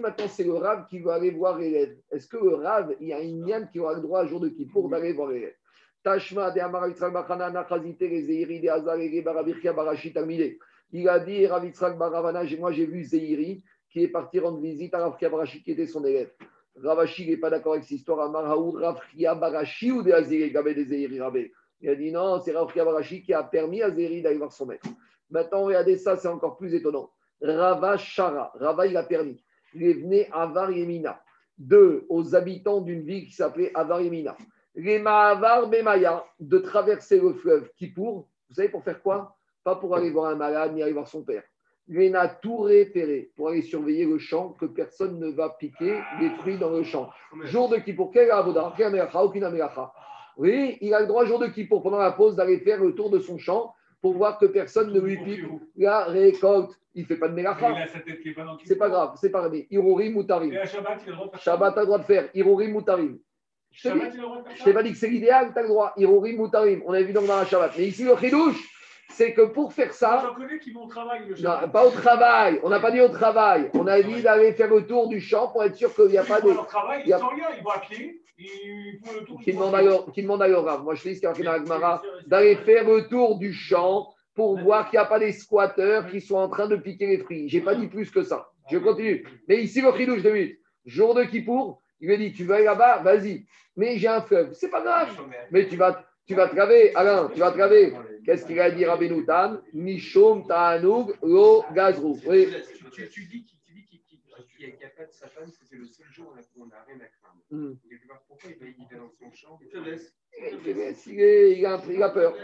maintenant c'est le Rav qui va aller voir l'élève, est-ce que le Rav, il y a une nienne qui aura le droit un jour de pour d'aller voir l'élève Tashma de Amar et. Il a dit Rav Yitzhak Baravana, moi j'ai vu Zeiri qui est parti rendre visite à Rav Barashi qui était son élève. Ravashi n'est pas d'accord avec cette histoire. Amar Haoud Rav Barashi ou de Azir Gabé de Zeiri Rabé. Il a dit non, c'est Rav Barashi qui a permis à Zeiri d'aller voir son maître. Maintenant, regardez ça, c'est encore plus étonnant. Rava Shara. Rava, il a permis. Il est venu à Avar Yemina. Deux, aux habitants d'une ville qui s'appelait Avar Yemina. Les Mahavar Bemaya, de traverser le fleuve Kippour. Vous savez pour faire quoi? Pas pour aller voir un malade ni aller voir son père. Les Touré Terre, pour aller surveiller le champ, que personne ne va piquer des fruits dans le champ. Jour de Kippour, quel Oui, il a le droit, jour de Kippour, pendant la pause, d'aller faire le tour de son champ pour voir que personne ne lui pique la récolte. Il ne fait pas de mélacha. C'est pas grave, c'est pas grave. Irori Moutarim. Shabbat, tu as le droit de faire. Irori Moutarim. Je t'ai pas dit que c'est l'idéal, tu as le droit. Irori Moutarim. On a vu dans le Shabbat. Mais ici, le chidouche, c'est que pour faire ça. J'en connais qui vont au travail. Le non, pas au travail. On n'a pas dit au travail. On a dit d'aller faire le tour du champ pour être sûr qu'il n'y a pas de. Au travail, ils sont rien. Ils vont à pied. Qui demande alors, qui demande alors, moi je dis qu'il y a dans d'aller faire le tour du champ pour voir qu'il n'y a pas des squatteurs qui sont en train de piquer les fruits. Je n'ai pas dit plus que ça. Je continue. Mais ici, le chidouche de minutes. Jour de Kippour, il me dit Tu vas aller là-bas, vas-y. Mais j'ai un fleuve. C'est pas grave. Mais tu vas, Tu vas traver, Alain, tu vas traver. Qu'est-ce qu'il a dit Rabbi Noutan Mishom ta'anoug lo gazrou. Oui. Tu, tu dis qu'il n'y a, pas de sa femme, c'est le seul jour où on n'a rien à craindre. Hmm. Pourquoi il va, il va dans son champ Il te laisse. Il, est- il a, il a peur.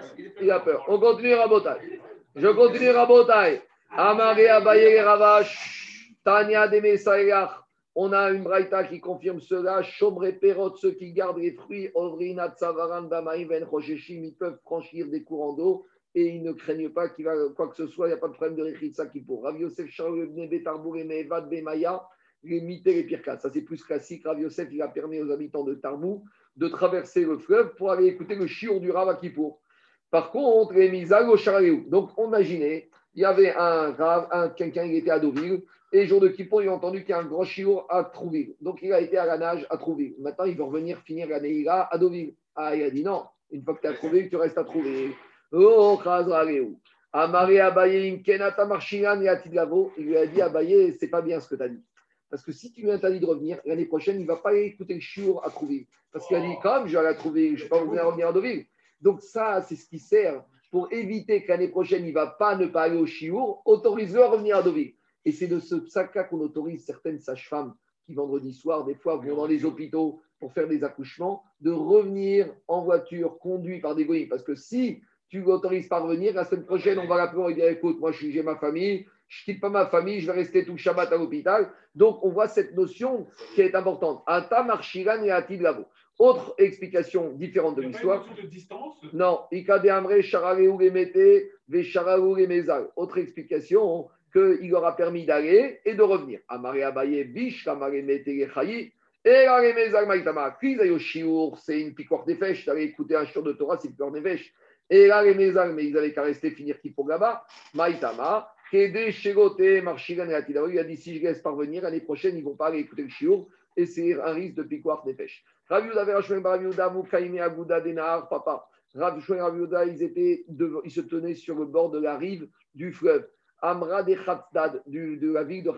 Il a peur. On continue Rabotai. Je continue Rabotai. Amaré Abaye Ravash. Tania de Messaïach. On a une braïta qui confirme cela. Chomre Perot, ceux qui gardent les fruits, Ovrina Tsavaran Bamaï Ben ils peuvent franchir des courants d'eau et ils ne craignent pas qu'il va quoi que ce soit. Il n'y a pas de problème de Rechitsa qui pour. Rav Yosef Shaul Ibn Betarbour et Mevad Bemaya, les et les pires cas. Ça, c'est plus classique. Rav Yosef, il a permis aux habitants de Tarbou de traverser le fleuve pour aller écouter le chiour du Rav à Kippour. Par contre, les Mizal au. Donc, on imaginait, il y avait un Rav, un, quelqu'un qui était à Deauville, et jour de Kippour, il a entendu qu'il y a un grand chiour à Trouville. Donc, il a été à la nage à Trouville. Maintenant, il veut revenir finir la Neïla à Deauville. Ah, il a dit non, une fois que tu es à Trouville, tu restes à Trouville. Oh, Chazraléou. Amaré Abaye, Kenata Marchilan et Atidlavo, il lui a dit Abaye, c'est pas bien ce que tu as dit. Parce que si tu lui interdis de revenir, l'année prochaine, il ne va pas écouter le chiour à Trouville. Parce qu'il a dit, quand même, je vais aller à Trouville, je ne vais pas revenir revenir à Deauville. Donc, ça, c'est ce qui sert pour éviter que l'année prochaine, il ne va pas ne pas aller au chiour, autorise-le à revenir à Deauville. Et c'est de ce cas qu'on autorise certaines sages-femmes qui, vendredi soir, des fois, vont dans les hôpitaux pour faire des accouchements, de revenir en voiture conduit par des goïs. Parce que si tu l'autorises pas à revenir, la semaine prochaine, on va l'appeler, va dire écoute, moi, j'ai ma famille, je quitte pas ma famille, je vais rester tout Shabbat à l'hôpital. Donc, on voit cette notion qui est importante. Ata marchiran et atid lavo. Autre explication différente de l'histoire. Non, Ikade Amre, Gemete, Gemezal. Autre explication, qu'il leur a permis d'aller et de revenir. Amare Abaye, Bish, Amare Mete, et la Gemezal Maïtama. C'est une piqueur des fèches. T'allais écouter un shiur de Torah, c'est une des fèches. Et la Gemezal, mais ils avaient qu'à rester finir qui pour là-bas. Maïtama, Il a dit si je laisse parvenir, l'année prochaine, ils ne vont pas aller écouter le shiur. Et c'est un risque de piqueur des fèches. Rav papa. Ils, étaient ils se tenaient sur le bord de la rive du fleuve. Amra de Khatzdad, du- de la ville de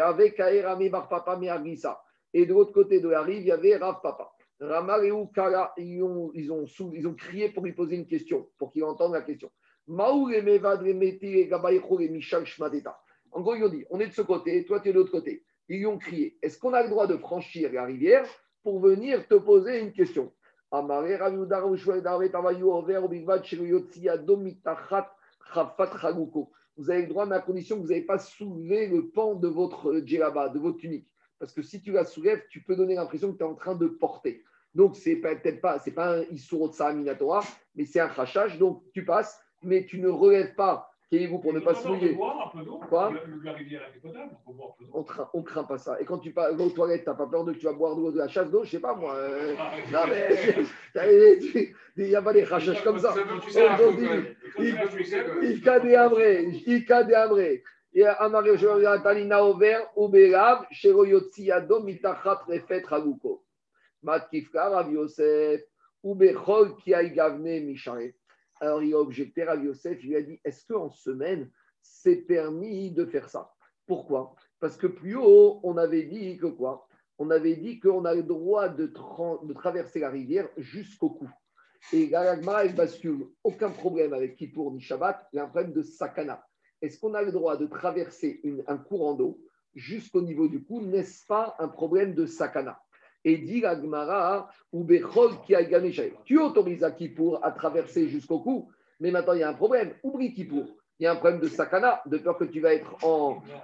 Ame Bar Papa. Et de l'autre côté de la rive, il y avait Rav Papa. Ramar et ils ont crié pour lui poser une question, pour qu'il entende la question. En gros, ils ont dit on est de ce côté, toi tu es de l'autre côté. Ils lui ont crié est-ce qu'on a le droit de franchir la rivière pour venir te poser une question. Vous avez le droit, mais à condition que vous n'avez pas soulevé le pan de votre euh, djellaba, de votre tunique. Parce que si tu la soulèves, tu peux donner l'impression que tu es en train de porter. Donc, c'est peut-être pas, pas un Issour de Minatora, mais c'est un crachage. Donc, tu passes, mais tu ne relèves pas. Qu'ayez-vous pour ne pas se mouiller. On. On craint, on craint pas ça. Et quand tu vas aux toilettes, tu n'as pas peur de que tu vas boire de la chasse d'eau, je sais pas moi. euh, non, mais il n'y a pas des crachages comme ça. Ika de Amré, Ika de Amré. Et Talina Over, Uberav, Sheroyotsi Adom, Mitachat Refet Raguko. Matkifka, Rav Yosef, Ubechol qui a gavne Misharet. Alors il a objecté, Rav Yosef, il lui a dit est-ce qu'en semaine, c'est permis de faire ça? Pourquoi? Parce que plus haut, on avait dit que quoi? On avait dit qu'on a le droit de, tra- de traverser la rivière jusqu'au cou. Et l'Agma, elle bascule. Aucun problème avec Kippour ni Shabbat, il y a un problème de sakana. Est-ce qu'on a le droit de traverser un courant d'eau jusqu'au niveau du cou? N'est-ce pas un problème de sakana? Et dit l'Agmara, ou Bechol qui a Tu autorises à Kippour à traverser jusqu'au cou, mais maintenant il y a un problème. Oublie Kippour. Il y a un problème de sakana, de peur que tu vas être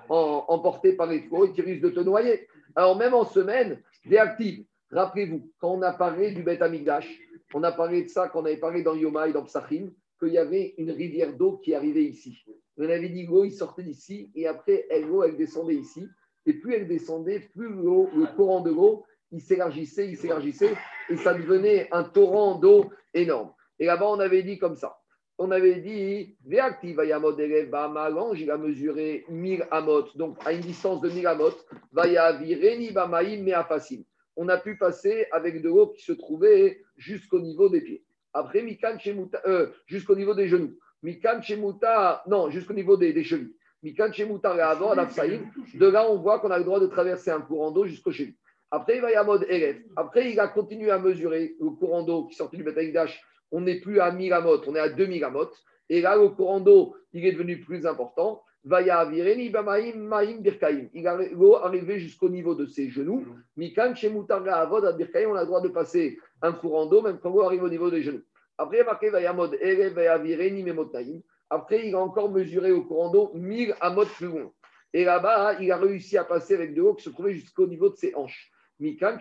emporté par les flots et tu risques de te noyer. Alors même en semaine, déactive. Rappelez-vous, quand on a parlé du Beth Amigdash, on a parlé de ça quand on avait parlé dans Yoma et dans Psachim, qu'il y avait une rivière d'eau qui arrivait ici. On avait dit l'eau, il sortait d'ici et après, elle, l'eau, elle descendait ici. Et plus elle descendait, plus le courant de l'eau, il s'élargissait, il s'élargissait et ça devenait un torrent d'eau énorme. Et là-bas, on avait dit comme ça. On avait dit, Veaktiv Vayamot Erev Bahama, l'ange, il a mesuré 1000 amot, donc à une distance de 1000 amot, Vayavireni Bamaim Meafasim. On a pu passer avec de l'eau qui se trouvait jusqu'au niveau des pieds. Après, Mikan Shemuta, euh, jusqu'au niveau des genoux. Mikan Shemuta, non, jusqu'au niveau des, des chevilles. Mikan Shemuta avant, à de là, on voit qu'on a le droit de traverser un courant d'eau jusqu'au cheville. Après, il va y avoir mode Erev. Après, il a continué à mesurer le courant d'eau qui sortait du Betaïdash on n'est plus à 1000 amotes, on est à 2000 amotes. Et là, le courant d'eau, il est devenu plus important. Vaya maim birkaim. Il a l'eau jusqu'au niveau de ses genoux. Mikan shemutarga avod on a le droit de passer un courant d'eau, même quand l'eau arrive au niveau des genoux. Après, il y a marqué vaya mod ere vaya vireni memotnaim. Après, il a encore mesuré au courant d'eau 1000 amotes plus loin. Et là-bas, il a réussi à passer avec de l'eau qui se trouvait jusqu'au niveau de ses hanches. Mikan.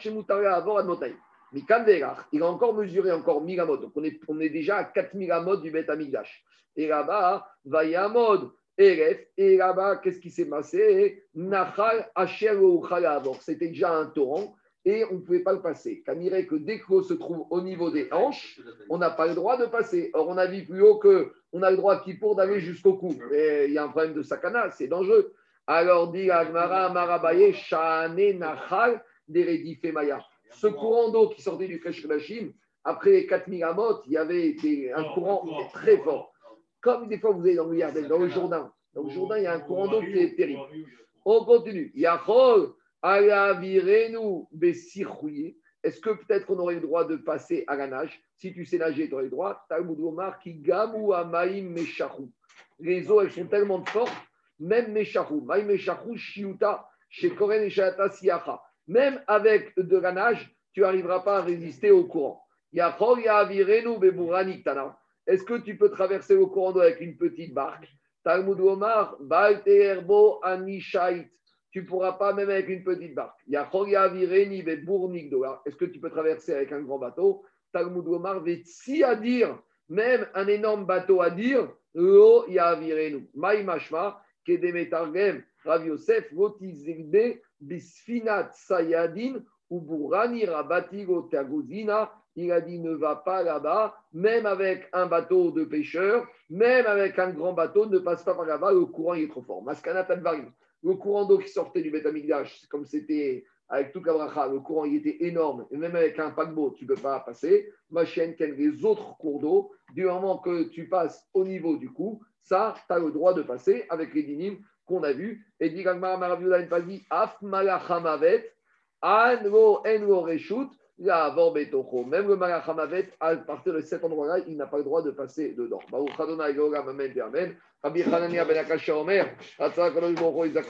Mikan. Il a encore mesuré encore 1000 amotes. Donc, on est, on est déjà à 4000 amotes du Beth Amigdash. Et là-bas, vaya mod Eref, et là-bas, qu'est-ce qui s'est passé? Nachal Asher C'était déjà un torrent et on ne pouvait pas le passer. Camille que dès l'eau se trouve au niveau des hanches, on n'a pas le droit de passer. Or, on a vu plus haut que on a le droit qui pour d'aller jusqu'au cou. Il y a un problème de sakana, c'est dangereux. Alors dit Agmara Marabaye Shane Nachal Deredi Maya. Ce courant d'eau qui sortait du Keshkashim, après les 4000 amot, il y avait des- un courant très fort. Comme des fois vous allez dans le Yardel, dans le Jourdain. Dans le Jourdain, il y a un courant d'eau qui est terrible. On continue. Yachol, alavirenu, besirrouye. Est-ce que peut-être qu'on aurait le droit de passer à la nage? Si tu sais nager, tu aurais le droit. Talmud Omar, qui gamu amaim meshachou. Les eaux, elles sont tellement fortes, même meshachou. Maim meshachou, shiuta, chez Koren et siacha. Même avec de la nage, tu n'arriveras pas à résister au courant. Est-ce que tu peux traverser le courant d'eau avec une petite barque? Talmud Omar, Anishait. Tu ne pourras pas même avec une petite barque. Est-ce que tu peux traverser avec un grand bateau? Talmud Omar Vetsi à dire, même un énorme bateau à dire, Yavirenu. Rav Yosef, Bisfinat Sayadin, Uburani Rabatigo Taguzina. Il a dit ne va pas là-bas, même avec un bateau de pêcheurs, même avec un grand bateau, ne passe pas par là-bas, le courant il est trop fort. Maskana Tadvarim, le courant d'eau qui sortait du Beth Amikdash, comme c'était avec tout Kabracha, le courant il était énorme, et même avec un paquebot, tu ne peux pas passer. Ma chienne, les autres cours d'eau, du moment que tu passes au niveau du cou, ça, tu as le droit de passer avec les dynimes qu'on a vus. Et dit Gagmar Maraviuda Npazi, Af Malachamavet, Anro Enro Reshut, Là, avant Betocho, même le Malachamavet, à partir de cet endroit-là, il n'a pas le droit de passer dedans. Baruch Adonai, Goga, Amen, Amen. Rabbi Hanania Ben Akasha Omer, Atzara Kadosh Baruch